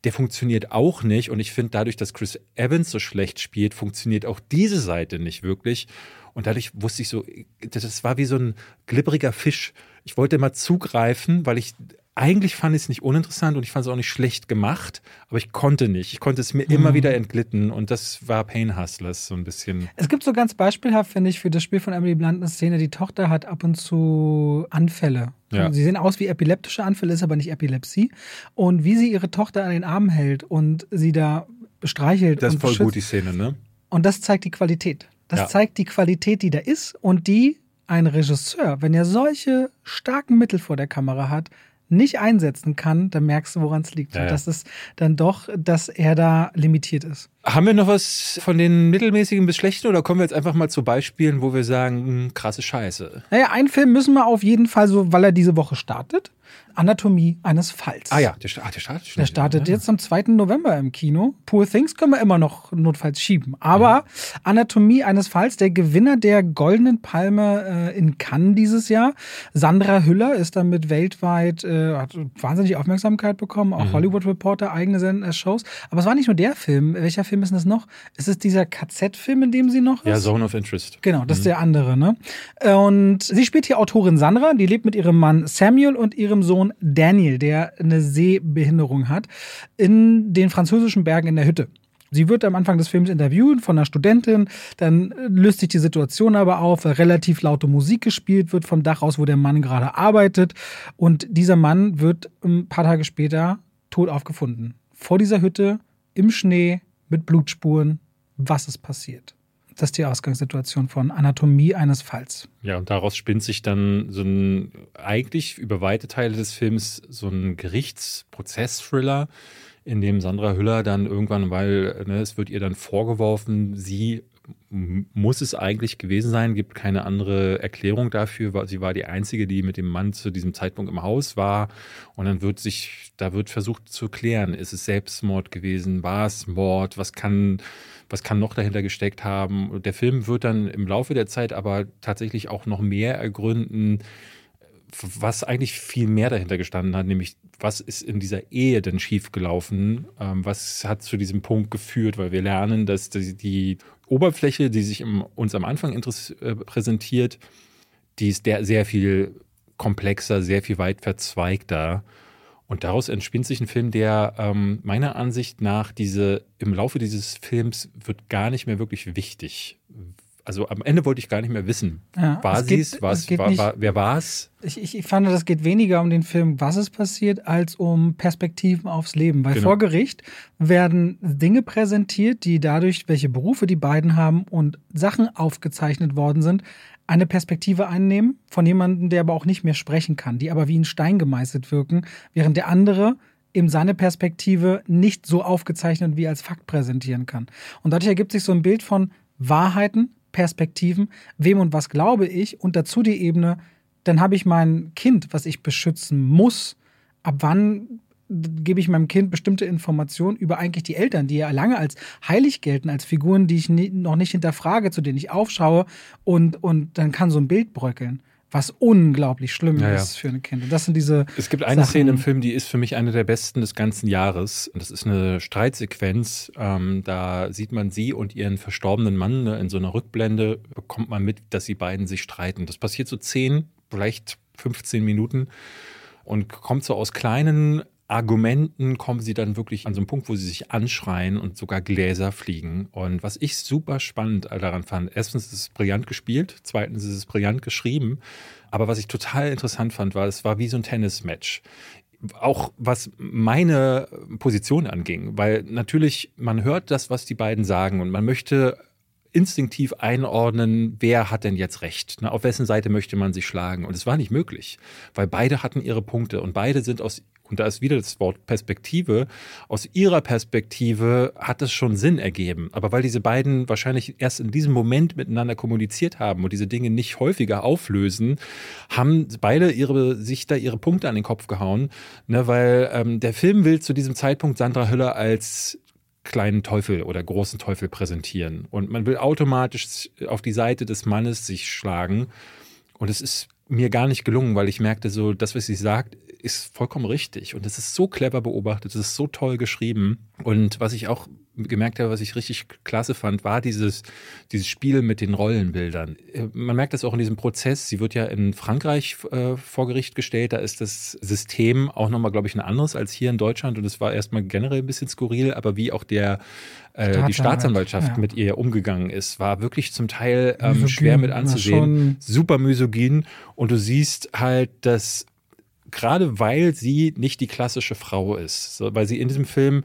Der funktioniert auch nicht. Und ich finde, dadurch, dass Chris Evans so schlecht spielt, funktioniert auch diese Seite nicht wirklich. Und dadurch wusste ich so, das war wie so ein glibberiger Fisch. Ich wollte immer zugreifen, weil ich eigentlich fand ich es nicht uninteressant und ich fand es auch nicht schlecht gemacht, aber ich konnte nicht. Ich konnte es mir mhm. immer wieder entglitten und das war Pain Hustlers so ein bisschen. Es gibt so ganz beispielhaft, finde ich, für das Spiel von Emily Blunt eine Szene, die Tochter hat ab und zu Anfälle. Ja. Sie sehen aus wie epileptische Anfälle, ist aber nicht Epilepsie. Und wie sie ihre Tochter an den Arm hält und sie da streichelt. Das ist voll beschützt. gut, die Szene, ne? Und das zeigt die Qualität. Das ja. zeigt die Qualität, die da ist und die ein Regisseur, wenn er solche starken Mittel vor der Kamera hat, nicht einsetzen kann, dann merkst du, woran es liegt. Ja, ja. Und das ist dann doch, dass er da limitiert ist. Haben wir noch was von den mittelmäßigen bis schlechten oder kommen wir jetzt einfach mal zu Beispielen, wo wir sagen, mh, hm, krasse Scheiße? Naja, einen Film müssen wir auf jeden Fall so, weil er diese Woche startet. Anatomie eines Falls. Ah ja, der, ah, der startet schon. Der startet ja. jetzt am 2. November im Kino. Poor Things können wir immer noch notfalls schieben. Aber mhm. Anatomie eines Falls, der Gewinner der Goldenen Palme äh, in Cannes dieses Jahr. Sandra Hüller ist damit weltweit, äh, hat wahnsinnig Aufmerksamkeit bekommen. Auch mhm. Hollywood Reporter, eigene Shows. Aber es war nicht nur der Film. Welcher Film ist das noch? Ist es dieser KZ-Film, in dem sie noch ist? Ja, Zone of Interest. Genau, das mhm. ist der andere. Ne? Und sie spielt hier Autorin Sandra. Die lebt mit ihrem Mann Samuel und ihrem Sohn Sohn Daniel, der eine Sehbehinderung hat, in den französischen Bergen in der Hütte. Sie wird am Anfang des Films interviewt von einer Studentin, dann löst sich die Situation aber auf, weil relativ laute Musik gespielt wird vom Dach aus, wo der Mann gerade arbeitet. Und dieser Mann wird ein paar Tage später tot aufgefunden. Vor dieser Hütte, im Schnee, mit Blutspuren. Was ist passiert? Das ist die Ausgangssituation von Anatomie eines Falls. Ja, und daraus spinnt sich dann so ein, eigentlich über weite Teile des Films so ein Gerichtsprozess-Thriller, in dem Sandra Hüller dann irgendwann, weil ne, es wird ihr dann vorgeworfen, sie muss es eigentlich gewesen sein, gibt keine andere Erklärung dafür. Sie war die Einzige, die mit dem Mann zu diesem Zeitpunkt im Haus war. Und dann wird sich, da wird versucht zu klären, ist es Selbstmord gewesen, war es Mord, was kann, was kann noch dahinter gesteckt haben. Der Film wird dann im Laufe der Zeit aber tatsächlich auch noch mehr ergründen, was eigentlich viel mehr dahinter gestanden hat, nämlich was ist in dieser Ehe denn schiefgelaufen? Ähm, was hat zu diesem Punkt geführt? Weil wir lernen, dass die, die Oberfläche, die sich im, uns am Anfang äh, präsentiert, die ist der, sehr viel komplexer, sehr viel weit verzweigter. Und daraus entspinnt sich ein Film, der ähm, meiner Ansicht nach diese im Laufe dieses Films wird gar nicht mehr wirklich wichtig, also am Ende wollte ich gar nicht mehr wissen. Ja, war sie es? War, war, wer war es? Ich, ich, fand, es geht weniger um den Film, was ist passiert, als um Perspektiven aufs Leben. Weil genau. vor Gericht werden Dinge präsentiert, die dadurch, welche Berufe die beiden haben und Sachen aufgezeichnet worden sind, eine Perspektive einnehmen von jemandem, der aber auch nicht mehr sprechen kann, die aber wie ein Stein gemeißelt wirken, während der andere eben seine Perspektive nicht so aufgezeichnet wie als Fakt präsentieren kann. Und dadurch ergibt sich so ein Bild von Wahrheiten, Perspektiven, wem und was glaube ich und dazu die Ebene, dann habe ich mein Kind, was ich beschützen muss. Ab wann gebe ich meinem Kind bestimmte Informationen über eigentlich die Eltern, die ja lange als heilig gelten, als Figuren, die ich nie, noch nicht hinterfrage, zu denen ich aufschaue und, und dann kann so ein Bild bröckeln was unglaublich schlimm ja, ist für ein Kind. Und das sind diese. Es gibt eine Sachen. Szene im Film, die ist für mich eine der besten des ganzen Jahres. Und das ist eine Streitsequenz. Ähm, da sieht man sie und ihren verstorbenen Mann ne, in so einer Rückblende, bekommt man mit, dass sie beiden sich streiten. Das passiert so zehn, vielleicht 15 Minuten und kommt so aus kleinen Argumenten kommen sie dann wirklich an so einen Punkt, wo sie sich anschreien und sogar Gläser fliegen. Und was ich super spannend daran fand, erstens ist es brillant gespielt, zweitens ist es brillant geschrieben. Aber was ich total interessant fand, war, es war wie so ein Tennismatch auch was meine Position anging, weil natürlich man hört das, was die beiden sagen und man möchte instinktiv einordnen, wer hat denn jetzt recht? Ne? Auf wessen Seite möchte man sich schlagen? Und es war nicht möglich, weil beide hatten ihre Punkte und beide sind aus und da ist wieder das Wort Perspektive, aus ihrer Perspektive hat es schon Sinn ergeben. Aber weil diese beiden wahrscheinlich erst in diesem Moment miteinander kommuniziert haben und diese Dinge nicht häufiger auflösen, haben beide ihre, sich da ihre Punkte an den Kopf gehauen. Ne, weil ähm, der Film will zu diesem Zeitpunkt Sandra Hüller als kleinen Teufel oder großen Teufel präsentieren. Und man will automatisch auf die Seite des Mannes sich schlagen. Und es ist mir gar nicht gelungen, weil ich merkte so, das, was sie sagt, ist vollkommen richtig. Und es ist so clever beobachtet, es ist so toll geschrieben. Und was ich auch gemerkt habe, was ich richtig klasse fand, war dieses, dieses Spiel mit den Rollenbildern. Man merkt das auch in diesem Prozess. Sie wird ja in Frankreich äh, vor Gericht gestellt. Da ist das System auch nochmal, glaube ich, ein anderes als hier in Deutschland. Und es war erstmal generell ein bisschen skurril, aber wie auch der äh, die Staatsanwaltschaft ja. mit ihr umgegangen ist, war wirklich zum Teil ähm, schwer mit anzusehen. Super misogyn. Und du siehst halt, dass gerade weil sie nicht die klassische Frau ist, so, weil sie in diesem Film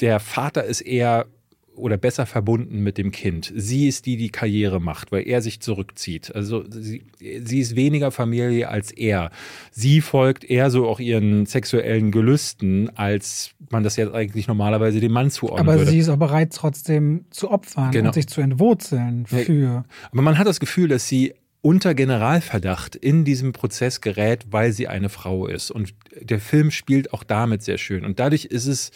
der Vater ist eher oder besser verbunden mit dem Kind. Sie ist die, die Karriere macht, weil er sich zurückzieht. Also sie, sie ist weniger Familie als er. Sie folgt eher so auch ihren sexuellen Gelüsten, als man das jetzt eigentlich normalerweise dem Mann zuordnet. Aber würde. sie ist auch bereit, trotzdem zu opfern genau. und sich zu entwurzeln für. Aber man hat das Gefühl, dass sie unter Generalverdacht in diesem Prozess gerät, weil sie eine Frau ist. Und der Film spielt auch damit sehr schön. Und dadurch ist es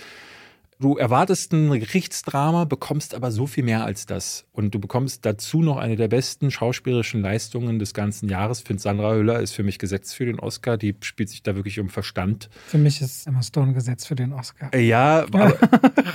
Du erwartest ein Gerichtsdrama, bekommst aber so viel mehr als das. Und du bekommst dazu noch eine der besten schauspielerischen Leistungen des ganzen Jahres. Ich finde, Sandra Hüller ist für mich gesetzt für den Oscar. Die spielt sich da wirklich um Verstand. Für mich ist Emma Stone gesetzt für den Oscar. Äh, ja, aber,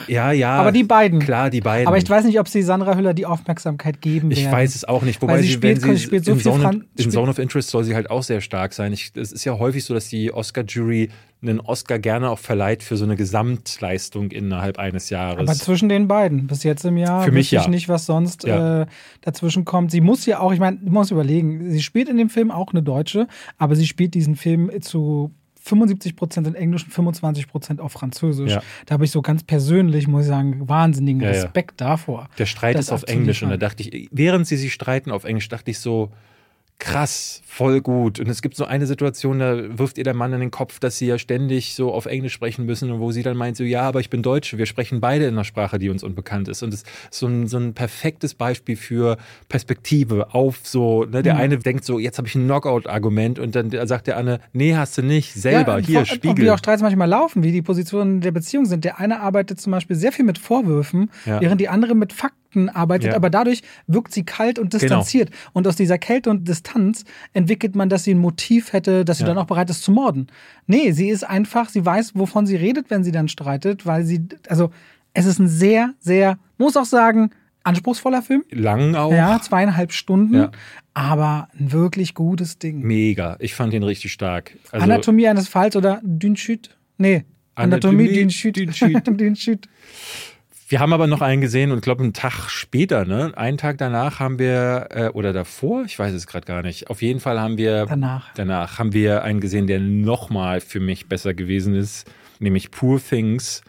ja, [laughs] ja. Aber die beiden. Klar, die beiden. Aber ich weiß nicht, ob sie Sandra Hüller die Aufmerksamkeit geben werden. Ich weiß es auch nicht. Wobei Weil sie, spielt, wenn sie, spielt so in, viel Zone, Fran in Zone of Interest soll sie halt auch sehr stark sein. Es ist ja häufig so, dass die Oscar-Jury einen Oscar gerne auch verleiht für so eine Gesamtleistung innerhalb eines Jahres. Aber zwischen den beiden, bis jetzt im Jahr, für mich ja. ich nicht, was sonst ja. äh, dazwischen kommt. Sie muss ja auch, ich meine, du musst überlegen, sie spielt in dem Film auch eine Deutsche, aber sie spielt diesen Film zu 75 Prozent in Englisch und 25 Prozent auf Französisch. Ja. Da habe ich so ganz persönlich, muss ich sagen, wahnsinnigen Respekt davor. Der Streit ist auf Englisch und da dachte ich, während sie sich streiten auf Englisch, dachte ich so, krass, voll gut. Und es gibt so eine Situation, da wirft ihr der Mann in den Kopf, dass sie ja ständig so auf Englisch sprechen müssen und wo sie dann meint so, ja, aber ich bin Deutsche, wir sprechen beide in einer Sprache, die uns unbekannt ist. Und es ist so ein, so ein perfektes Beispiel für Perspektive auf so, ne, der mhm. eine denkt so, jetzt habe ich ein Knockout-Argument und dann sagt der andere, nee, hast du nicht, selber, ja, hier, Spiegel. Und wie auch Streits manchmal laufen, wie die Positionen der Beziehung sind. Der eine arbeitet zum Beispiel sehr viel mit Vorwürfen, ja. während die andere mit Fakten Fakten arbeitet, ja. aber dadurch wirkt sie kalt und genau. distanziert. Genau. Und aus dieser Kälte und Distanz entwickelt man, dass sie ein Motiv hätte, dass sie ja. dann auch bereit ist zu morden. Nee, sie ist einfach, sie weiß, wovon sie redet, wenn sie dann streitet, weil sie, also es ist ein sehr, sehr, muss auch sagen, anspruchsvoller Film. Lang auch. Ja, zweieinhalb Stunden. Ja. Aber ein wirklich gutes Ding. Mega. Ich fand ihn richtig stark. Also Anatomie eines Falls oder Dünschüt? Nee. Anatomie, Anatomie Dünschüt. Dünschüt. [laughs] Wir haben aber noch einen gesehen und ich glaube, einen Tag später, ne? Einen Tag danach haben wir, äh, oder davor, ich weiß es gerade gar nicht. Auf jeden Fall haben wir danach, danach haben wir einen gesehen, der nochmal für mich besser gewesen ist, nämlich Poor Things.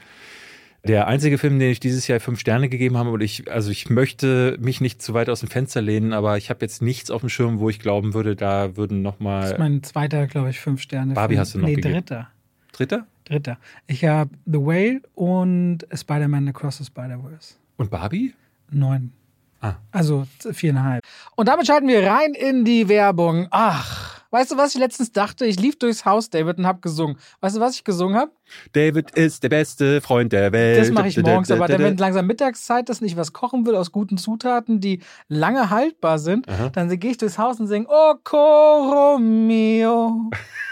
Der einzige Film, den ich dieses Jahr fünf Sterne gegeben habe, und ich, also ich möchte mich nicht zu weit aus dem Fenster lehnen, aber ich habe jetzt nichts auf dem Schirm, wo ich glauben würde, da würden nochmal. Das ist mein zweiter, glaube ich, fünf Sterne. Barbie hast du noch nee, gegeben. dritter. Dritter? Dritter. Ich habe The Whale und Spider-Man Across the Spider-Verse. Und Barbie? Neun. Ah. Also viereinhalb. Und damit schalten wir rein in die Werbung. Ach, weißt du, was ich letztens dachte? Ich lief durchs Haus, David, und habe gesungen. Weißt du, was ich gesungen habe? David ist der beste Freund der Welt. Das mache ich morgens, aber dann, wenn langsam Mittagszeit ist und ich was kochen will aus guten Zutaten, die lange haltbar sind, Aha. dann gehe ich durchs Haus und singe Oh, Coro mio. [laughs]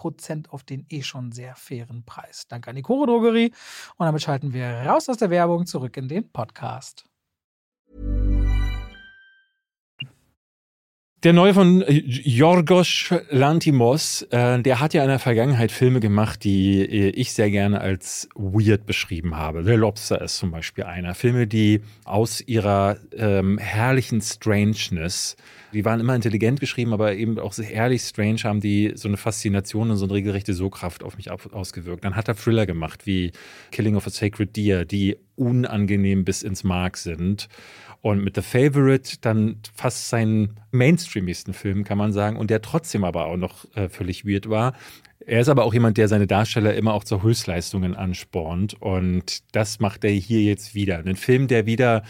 auf den eh schon sehr fairen Preis. Danke an die Koro Drogerie. Und damit schalten wir raus aus der Werbung zurück in den Podcast. Der neue von Yorgos Lantimos, äh, der hat ja in der Vergangenheit Filme gemacht, die äh, ich sehr gerne als weird beschrieben habe. The Lobster ist zum Beispiel einer. Filme, die aus ihrer ähm, herrlichen Strangeness, die waren immer intelligent geschrieben, aber eben auch herrlich strange, haben die so eine Faszination und so eine regelrechte Sogkraft auf mich ausgewirkt. Dann hat er Thriller gemacht, wie Killing of a Sacred Deer, die unangenehm bis ins Mark sind. Und mit The Favorite dann fast seinen mainstreamigsten Film, kann man sagen, und der trotzdem aber auch noch äh, völlig weird war. Er ist aber auch jemand, der seine Darsteller immer auch zu Höchstleistungen anspornt. Und das macht er hier jetzt wieder. Ein Film, der wieder,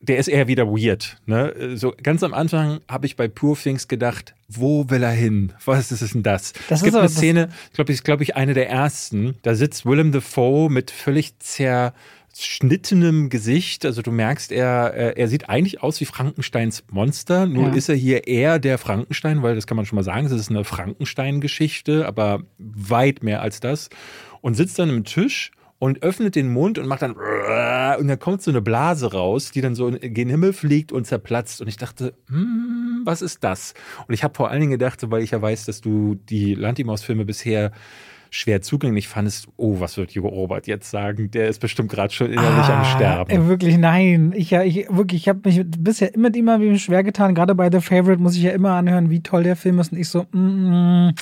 der ist eher wieder weird. Ne? So ganz am Anfang habe ich bei Poor Things gedacht, wo will er hin? Was ist denn das? das es gibt eine Szene, glaube ich, glaube ich, eine der ersten. Da sitzt Willem Dafoe mit völlig zer schnittenem Gesicht. Also du merkst, er, äh, er sieht eigentlich aus wie Frankensteins Monster. Nur ja. ist er hier eher der Frankenstein, weil das kann man schon mal sagen, es ist eine Frankenstein-Geschichte, aber weit mehr als das. Und sitzt dann am Tisch und öffnet den Mund und macht dann und dann kommt so eine Blase raus, die dann so in den Himmel fliegt und zerplatzt. Und ich dachte, hm, was ist das? Und ich habe vor allen Dingen gedacht, weil ich ja weiß, dass du die Lantimaus-Filme bisher schwer zugänglich fandest, oh, was wird Hugo Robert jetzt sagen? Der ist bestimmt gerade schon innerlich ah, am Sterben. Äh, wirklich, nein. Ich, ja, ich, wirklich, ich habe mich bisher immer, immer wie schwer getan. Gerade bei The Favorite muss ich ja immer anhören, wie toll der Film ist. Und ich so, mm, mm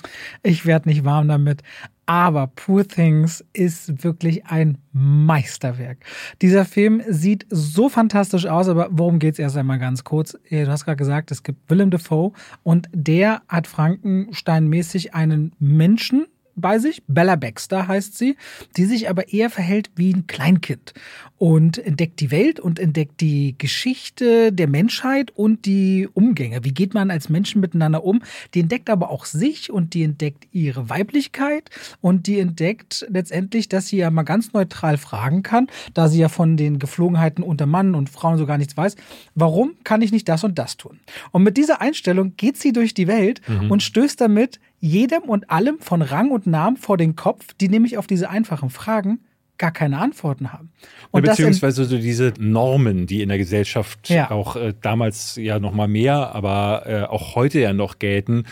ich werde nicht warm damit. Aber Poor Things ist wirklich ein Meisterwerk. Dieser Film sieht so fantastisch aus, aber worum geht es erst einmal ganz kurz? Du hast gerade gesagt, es gibt Willem Dafoe und der hat Frankenstein-mäßig einen Menschen, bei sich. Bella Baxter heißt sie, die sich aber eher verhält wie ein Kleinkind und entdeckt die Welt und entdeckt die Geschichte der Menschheit und die Umgänge. Wie geht man als Menschen miteinander um? Die entdeckt aber auch sich und die entdeckt ihre Weiblichkeit und die entdeckt letztendlich, dass sie ja mal ganz neutral fragen kann, da sie ja von den Geflogenheiten unter Mann und Frauen so gar nichts weiß. Warum kann ich nicht das und das tun? Und mit dieser Einstellung geht sie durch die Welt mhm. und stößt damit jedem und allem von Rang und Namen vor den Kopf, die nämlich auf diese einfachen Fragen gar keine Antworten haben. Und ja, beziehungsweise so diese Normen, die in der Gesellschaft ja. auch äh, damals ja noch mal mehr, aber äh, auch heute ja noch gelten,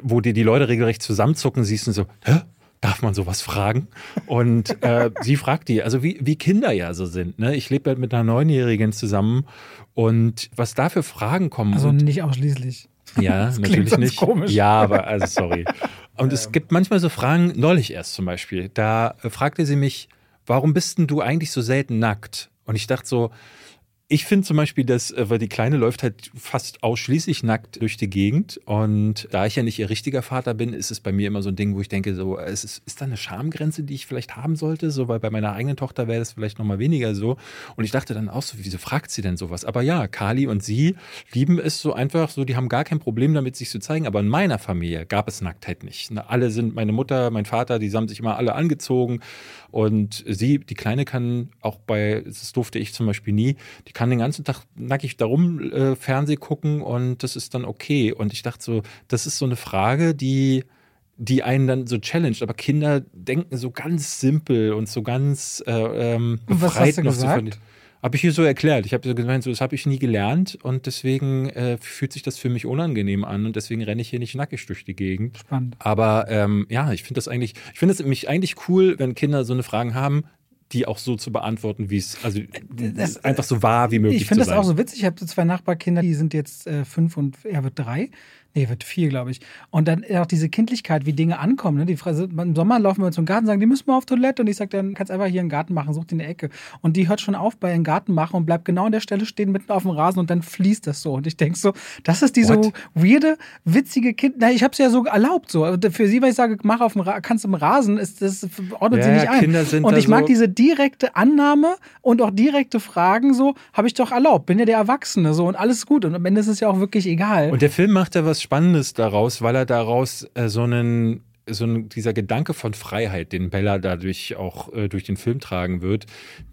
wo dir die Leute regelrecht zusammenzucken siehst und so, hä? Darf man sowas fragen? Und äh, [laughs] sie fragt die, also wie, wie Kinder ja so sind. Ne? Ich lebe halt mit einer Neunjährigen zusammen und was da für Fragen kommen. Also nicht ausschließlich. Ja, [laughs] das natürlich nicht. Komisch. Ja, aber also sorry. Und es gibt manchmal so Fragen, neulich erst zum Beispiel, da fragte sie mich, warum bist denn du eigentlich so selten nackt? Und ich dachte so, ich finde zum Beispiel, dass, äh, weil die Kleine läuft halt fast ausschließlich nackt durch die Gegend. Und da ich ja nicht ihr richtiger Vater bin, ist es bei mir immer so ein Ding, wo ich denke, so, es ist, ist da eine Schamgrenze, die ich vielleicht haben sollte? So, weil bei meiner eigenen Tochter wäre das vielleicht nochmal weniger so. Und ich dachte dann auch so, wieso fragt sie denn sowas? Aber ja, Kali und sie lieben es so einfach so, die haben gar kein Problem damit, sich zu zeigen. Aber in meiner Familie gab es Nacktheit nicht. Alle sind, meine Mutter, mein Vater, die haben sich immer alle angezogen. Und sie, die Kleine kann auch bei, das durfte ich zum Beispiel nie, die kann den ganzen Tag nackig darum äh, Fernseh gucken und das ist dann okay. Und ich dachte so, das ist so eine Frage, die, die einen dann so challenged. Aber Kinder denken so ganz simpel und so ganz äh, ähm, befreit Was hast du noch gesagt? So von, Habe ich hier so erklärt. Ich habe so gemeint, so, das habe ich nie gelernt und deswegen äh, fühlt sich das für mich unangenehm an und deswegen renne ich hier nicht nackig durch die Gegend. Spannend. Aber ähm, ja, ich finde das eigentlich, ich finde es mich eigentlich cool, wenn Kinder so eine Fragen haben, die auch so zu beantworten, wie es, also das, einfach so wahr wie möglich. Ich finde das auch so witzig. Ich habe so zwei Nachbarkinder, die sind jetzt äh, fünf und er wird drei. Nee, wird viel, glaube ich. Und dann auch diese Kindlichkeit, wie Dinge ankommen. Ne? Die Frage, Im Sommer laufen wir zum Garten, sagen, die müssen mal auf Toilette. Und ich sage, dann kannst einfach hier einen Garten machen, such dir eine Ecke. Und die hört schon auf bei einem Garten machen und bleibt genau an der Stelle stehen, mitten auf dem Rasen und dann fließt das so. Und ich denke so, das ist diese What? weirde, witzige Kind. Na, ich habe es ja so erlaubt so. Für sie, weil ich sage, mach auf dem Ra kannst im Rasen, ist, das ordnet ja, sie nicht ein. Kinder sind und ich mag so diese direkte Annahme und auch direkte Fragen so, habe ich doch erlaubt, bin ja der Erwachsene so und alles gut. Und am Ende ist es ja auch wirklich egal. Und der Film macht ja was Spannendes daraus weil er daraus äh, so einen so ein, dieser Gedanke von Freiheit, den Bella dadurch auch äh, durch den Film tragen wird,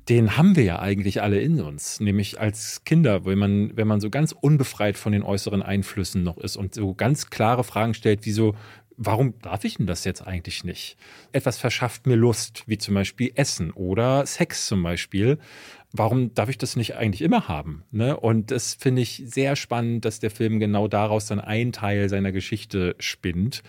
den haben wir ja eigentlich alle in uns. Nämlich als Kinder, wenn man, wenn man so ganz unbefreit von den äußeren Einflüssen noch ist und so ganz klare Fragen stellt, wie so, warum darf ich denn das jetzt eigentlich nicht? Etwas verschafft mir Lust, wie zum Beispiel Essen oder Sex zum Beispiel warum darf ich das nicht eigentlich immer haben? Ne? Und das finde ich sehr spannend, dass der Film genau daraus dann einen Teil seiner Geschichte spinnt.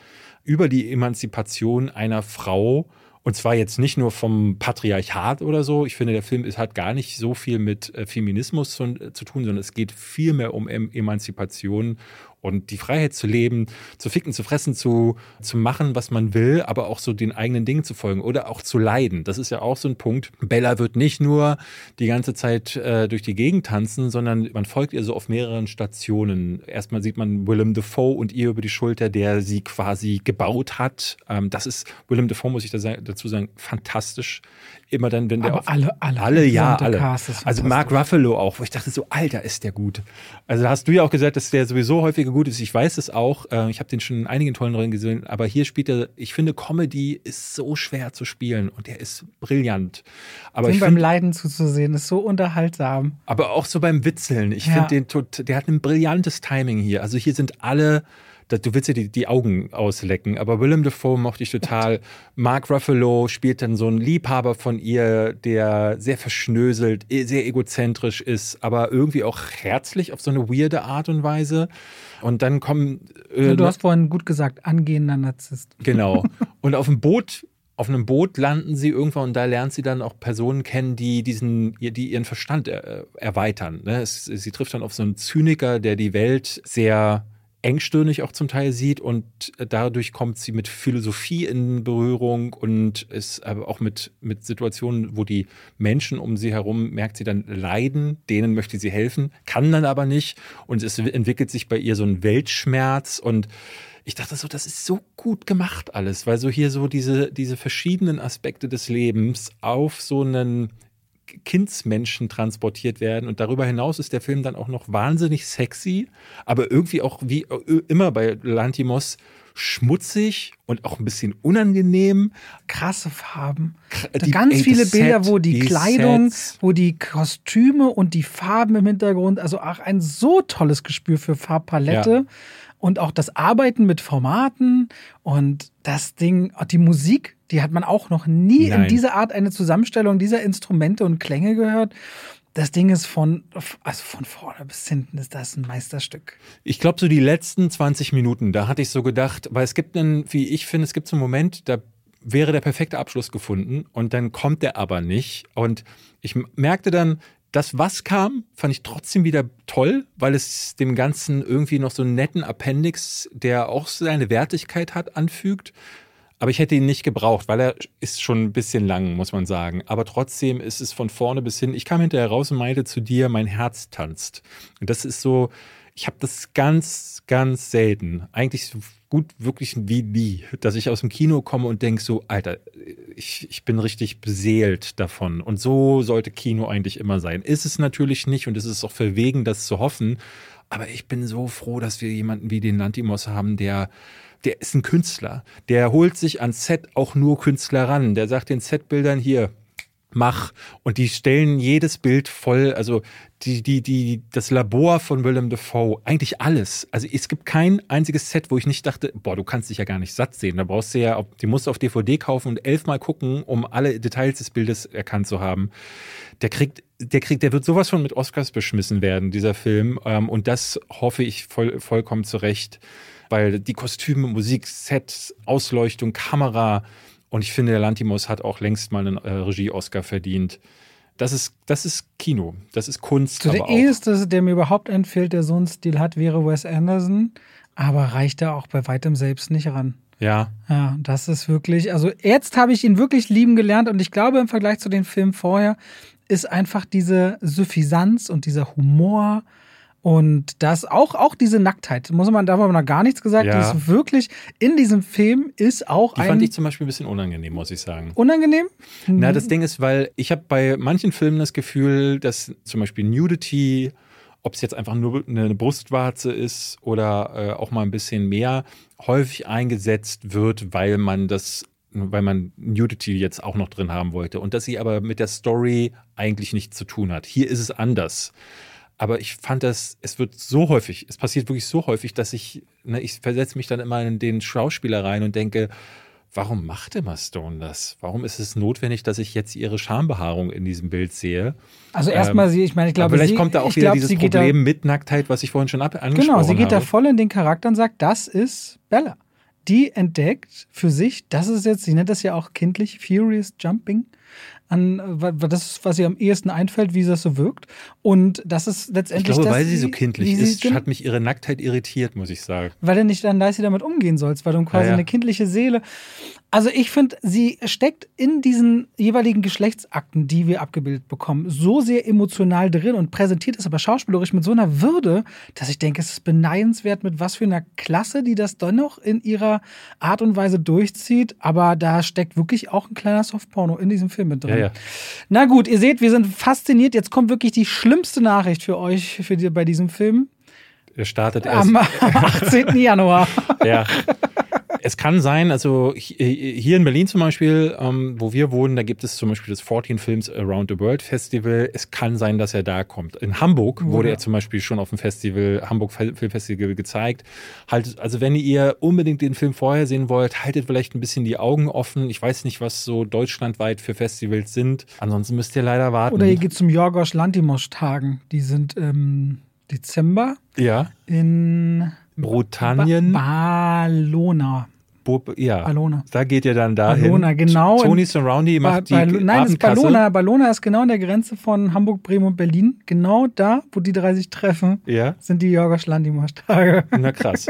Über die Emanzipation einer Frau. Und zwar jetzt nicht nur vom Patriarchat oder so. Ich finde, der Film ist, hat gar nicht so viel mit äh, Feminismus zu, zu tun, sondern es geht viel mehr um Emanzipation und die Freiheit zu leben, zu ficken, zu fressen, zu, zu machen, was man will, aber auch so den eigenen Dingen zu folgen oder auch zu leiden. Das ist ja auch so ein Punkt. Bella wird nicht nur die ganze Zeit äh, durch die Gegend tanzen, sondern man folgt ihr so auf mehreren Stationen. Erstmal sieht man Willem Dafoe und ihr über die Schulter, der sie quasi gebaut hat. Ähm, das ist, Willem Dafoe, muss ich dazu sagen, fantastisch. Immer dann, wenn der aber auf, alle, alle, alle, ja, alle. Also Mark Ruffalo auch, wo ich dachte so, Alter, ist der gut. Also da hast du ja auch gesagt, dass der sowieso häufig gut ist. Ich weiß es auch. Äh, ich habe den schon in einigen tollen Rollen gesehen. Aber hier spielt er, ich finde, Comedy ist so schwer zu spielen und der ist brillant. Aber den ich beim find, Leiden zuzusehen, ist so unterhaltsam. Aber auch so beim Witzeln. Ich ja. finde den, der hat ein brillantes Timing hier. Also hier sind alle du willst ja die, die Augen auslecken, aber Willem Dafoe mochte ich total. Mark Ruffalo spielt dann so einen Liebhaber von ihr, der sehr verschnöselt, e, sehr egozentrisch ist, aber irgendwie auch herzlich auf so eine weirde Art und Weise. Und dann kommen. Äh, du hast vorhin gut gesagt, angehender Narzisst. Genau. [laughs] Und auf dem Boot auf einem Boot landen sie irgendwann und da lernt sie dann auch Personen kennen, die diesen, die ihren Verstand er, erweitern. Ne? Sie trifft dann auf so einen Zyniker, der die Welt sehr engstirnig auch zum Teil sieht und dadurch kommt sie mit Philosophie in Berührung und ist aber auch mit, mit Situationen, wo die Menschen um sie herum, merkt sie dann leiden, denen möchte sie helfen, kann dann aber nicht. Und es entwickelt sich bei ihr so ein Weltschmerz und ich dachte so, das ist so gut gemacht alles, weil so hier so diese, diese verschiedenen Aspekte des Lebens auf so einen Kindsmenschen transportiert werden. Und darüber hinaus ist der Film dann auch noch wahnsinnig sexy, aber irgendwie auch wie äh, immer bei Lantimos schmutzig und auch ein bisschen unangenehm. Krasse Farben. Die, Ganz ey, viele Bilder, Set, wo die, die Kleidung, Sets. wo die Kostüme und die Farben im Hintergrund, also auch ein so tolles Gespür für Farbpalette. Ja. Und auch das Arbeiten mit Formaten und das Ding, die Musik die hat man auch noch nie Nein. in dieser Art eine Zusammenstellung dieser Instrumente und Klänge gehört. Das Ding ist von, also von vorne bis hinten ist das ein Meisterstück. Ich glaube, so die letzten 20 Minuten, da hatte ich so gedacht, weil es gibt einen, wie ich finde, es gibt so einen Moment, da wäre der perfekte Abschluss gefunden und dann kommt der aber nicht. Und ich merkte dann, das, was kam, fand ich trotzdem wieder toll, weil es dem Ganzen irgendwie noch so einen netten Appendix, der auch seine Wertigkeit hat, anfügt. Aber ich hätte ihn nicht gebraucht, weil er ist schon ein bisschen lang, muss man sagen. Aber trotzdem ist es von vorne bis hin. Ich kam hinterher raus und meinte zu dir, mein Herz tanzt. Und das ist so, ich habe das ganz, ganz selten. Eigentlich so gut wirklich wie nie, dass ich aus dem Kino komme und denke so, Alter, ich, ich bin richtig beseelt davon. Und so sollte Kino eigentlich immer sein. Ist es natürlich nicht und es ist auch verwegen, das zu hoffen. Aber ich bin so froh, dass wir jemanden wie den Lantimos haben, der der ist ein Künstler. Der holt sich ans Set auch nur Künstler ran. Der sagt den Setbildern hier, mach und die stellen jedes Bild voll, also die, die, die, das Labor von Willem Dafoe, eigentlich alles. Also es gibt kein einziges Set, wo ich nicht dachte, boah, du kannst dich ja gar nicht satt sehen. Da brauchst du ja, die musst du auf DVD kaufen und elfmal gucken, um alle Details des Bildes erkannt zu haben. Der kriegt, der kriegt, der wird sowas von mit Oscars beschmissen werden, dieser Film. Ähm, und das hoffe ich voll, vollkommen zurecht, weil die Kostüme, Musik, Set, Ausleuchtung, Kamera, und ich finde, der Lantimos hat auch längst mal einen äh, Regie-Oscar verdient. Das ist, das ist Kino, das ist Kunst. So der erste, der mir überhaupt entfällt, der so einen Stil hat, wäre Wes Anderson, aber reicht da auch bei weitem selbst nicht ran. Ja. Ja, das ist wirklich, also jetzt habe ich ihn wirklich lieben gelernt und ich glaube im Vergleich zu den Filmen vorher ist einfach diese Suffisanz und dieser Humor und das auch, auch diese Nacktheit, muss man, da haben wir noch gar nichts gesagt, ja. die ist wirklich in diesem Film ist auch die ein. fand ich zum Beispiel ein bisschen unangenehm, muss ich sagen. Unangenehm? Na, das Ding ist, weil ich habe bei manchen Filmen das Gefühl, dass zum Beispiel Nudity, ob es jetzt einfach nur eine Brustwarze ist oder äh, auch mal ein bisschen mehr, häufig eingesetzt wird, weil man das weil man Nudity jetzt auch noch drin haben wollte und dass sie aber mit der Story eigentlich nichts zu tun hat. Hier ist es anders. Aber ich fand das, es wird so häufig, es passiert wirklich so häufig, dass ich, ne, ich versetze mich dann immer in den Schauspieler rein und denke, warum macht Emma Stone das? Warum ist es notwendig, dass ich jetzt ihre Schambehaarung in diesem Bild sehe? Also erstmal ähm, sie, ich meine, ich glaube, vielleicht sie, kommt da auch wieder glaub, dieses Problem da, mit Nacktheit, was ich vorhin schon ab, angesprochen habe. Genau, sie geht habe. da voll in den Charakter und sagt, das ist Bella. Die entdeckt für sich, das ist jetzt, sie nennt das ja auch kindlich, Furious Jumping an das, was ihr am ehesten einfällt, wie das so wirkt. Und das ist letztendlich. Ich glaube, weil sie so kindlich ist, hat mich ihre Nacktheit irritiert, muss ich sagen. Weil du nicht dann leise damit umgehen sollst, weil du quasi ja, ja. eine kindliche Seele. Also ich finde, sie steckt in diesen jeweiligen Geschlechtsakten, die wir abgebildet bekommen, so sehr emotional drin und präsentiert es aber schauspielerisch mit so einer Würde, dass ich denke, es ist beneidenswert, mit was für einer Klasse die das dennoch in ihrer Art und Weise durchzieht. Aber da steckt wirklich auch ein kleiner Softporno in diesem Film mit drin. Ja, ja. Na gut, ihr seht, wir sind fasziniert. Jetzt kommt wirklich die schlimmste Nachricht für euch für die, bei diesem Film. Er startet erst [laughs] am 18. Januar. ja. Es kann sein, also hier in Berlin zum Beispiel, ähm, wo wir wohnen, da gibt es zum Beispiel das 14 Films Around the World Festival. Es kann sein, dass er da kommt. In Hamburg wurde ja. er zum Beispiel schon auf dem Festival, Hamburg Filmfestival gezeigt. Halt, also wenn ihr unbedingt den Film vorher sehen wollt, haltet vielleicht ein bisschen die Augen offen. Ich weiß nicht, was so deutschlandweit für Festivals sind. Ansonsten müsst ihr leider warten. Oder ihr geht zum Jorgos Lantimos Tagen. Die sind im Dezember. Ja. In Britannien. Ba Balona. Bo ja, Ballona. da geht ihr dann dahin. Ballona, genau. Tony Surroundy macht ba die Nein, Ballona. Ballona ist genau an der Grenze von Hamburg, Bremen und Berlin. Genau da, wo die drei sich treffen, ja. sind die Jorgos Lantimos-Tage. Na krass.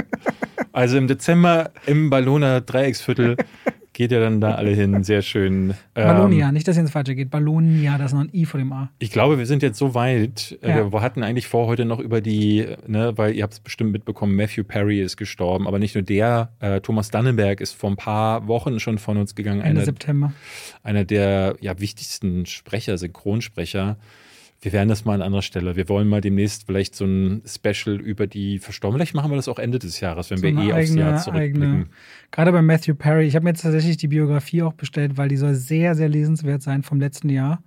Also im Dezember im Ballona Dreiecksviertel [laughs] geht ihr dann da alle hin, [laughs] sehr schön. Ähm, Ballonia, nicht, dass ihr ins Falsche geht. Ballonia, das ist noch ein I vor dem A. Ich glaube, wir sind jetzt so weit. Äh, ja. Wir hatten eigentlich vor, heute noch über die, ne, weil ihr habt es bestimmt mitbekommen, Matthew Perry ist gestorben, aber nicht nur der, äh, Thomas Dannenberg ist vor ein paar Wochen schon von uns gegangen. Ende einer, September. Einer der ja, wichtigsten Sprecher, Synchronsprecher wir werden das mal an anderer Stelle. Wir wollen mal demnächst vielleicht so ein Special über die Verstorbenen. Vielleicht machen wir das auch Ende des Jahres, wenn so wir eh eigene, aufs Jahr zurückblicken. Eigene, gerade bei Matthew Perry. Ich habe mir jetzt tatsächlich die Biografie auch bestellt, weil die soll sehr, sehr lesenswert sein vom letzten Jahr.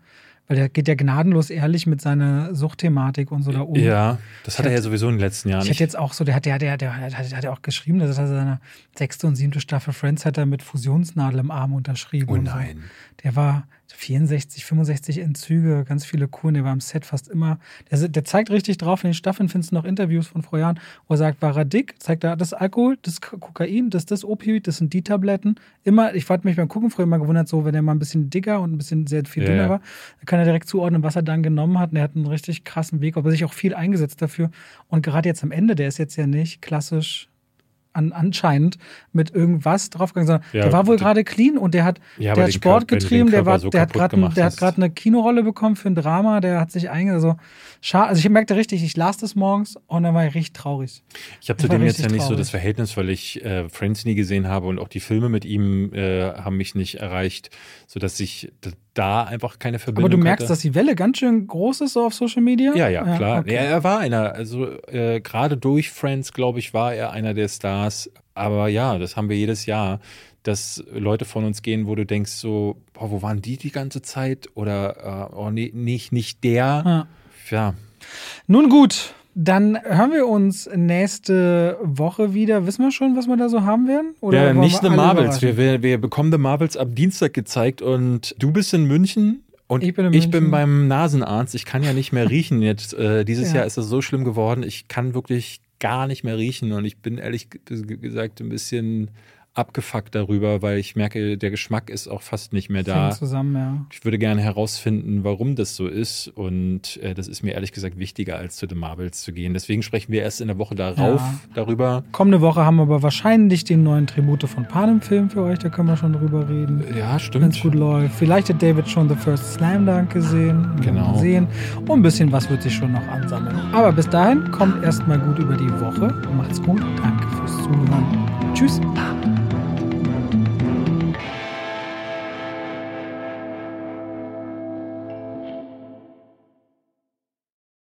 Weil der geht ja gnadenlos ehrlich mit seiner Suchtthematik und so da um. Ja, das hat er ja sowieso in den letzten Jahren. Ich hätte jetzt auch so, der hat, der, der, der, der hat ja auch geschrieben, dass er seine sechste und siebte Staffel Friends hat er mit Fusionsnadel im Arm unterschrieben. Oh nein. So. Der war 64, 65 Entzüge, ganz viele Kuren, der war am Set fast immer. Der, der zeigt richtig drauf, in den Staffeln findest du noch Interviews von vor Jahren, wo er sagt, war er dick, zeigt er, das Alkohol, das Kokain, das ist das Opioid, das sind die Tabletten. Immer, ich hatte mich beim Gucken früher immer gewundert, so, wenn er mal ein bisschen dicker und ein bisschen sehr viel dünner yeah. war, dann kann er direkt zuordnen, was er dann genommen hat. Und er hat einen richtig krassen Weg, aber sich auch viel eingesetzt dafür. Und gerade jetzt am Ende, der ist jetzt ja nicht klassisch an, anscheinend mit irgendwas draufgegangen, sondern ja, der war wohl gerade clean und der hat, ja, der hat Sport Körper, getrieben, der, war, so der hat gerade der hat gerade eine Kinorolle bekommen für ein Drama, der hat sich eigentlich also schade, also ich merkte richtig, ich las das morgens und dann war ich richtig traurig. Ich habe zu dem jetzt ja nicht traurig. so das Verhältnis, weil ich äh, Friends nie gesehen habe und auch die Filme mit ihm äh, haben mich nicht erreicht, sodass ich da einfach keine Verbindung Aber du merkst, hatte. dass die Welle ganz schön groß ist so auf Social Media? Ja, ja, klar. okay. ja, er war einer, also äh, gerade durch Friends, glaube ich, war er einer der Stars. Aber ja, das haben wir jedes Jahr, dass Leute von uns gehen, wo du denkst so, boah, wo waren die die ganze Zeit? Oder äh, oh nee, nicht, nicht der. Ja. ja. Nun gut, dann hören wir uns nächste Woche wieder. Wissen wir schon, was wir da so haben werden? Oder Ja, nicht The Marvels. Wir, wir, wir bekommen The Marvels ab Dienstag gezeigt und du bist in München. Und Ich ich bin bin, in München. beim Nasenarzt. Ich kann ja nicht mehr riechen jetzt. Äh, dieses Ja. Jahr ist es so schlimm geworden. Ich kann wirklich gar nicht mehr riechen. Und ich bin ehrlich ge- gesagt ein bisschen abgefuckt darüber, weil ich merke, der Geschmack ist auch fast nicht mehr da. Zusammen, ja. Ich würde gerne herausfinden, warum das so ist. Und äh, das ist mir ehrlich gesagt wichtiger, als zu The Marvels zu gehen. Deswegen sprechen wir erst in der Woche darauf Ja. darüber. Kommende Woche haben wir aber wahrscheinlich den neuen Tribute von Panem-Film für euch. Da können wir schon drüber reden. Ja, Wenn es stimmt. gut läuft. Vielleicht hat David schon The First Slam Dunk gesehen. Genau. Sehen. Und ein bisschen was wird sich schon noch ansammeln. Aber bis dahin kommt erstmal gut über die Woche. Macht's gut. Danke fürs Zuhören. Tschüss.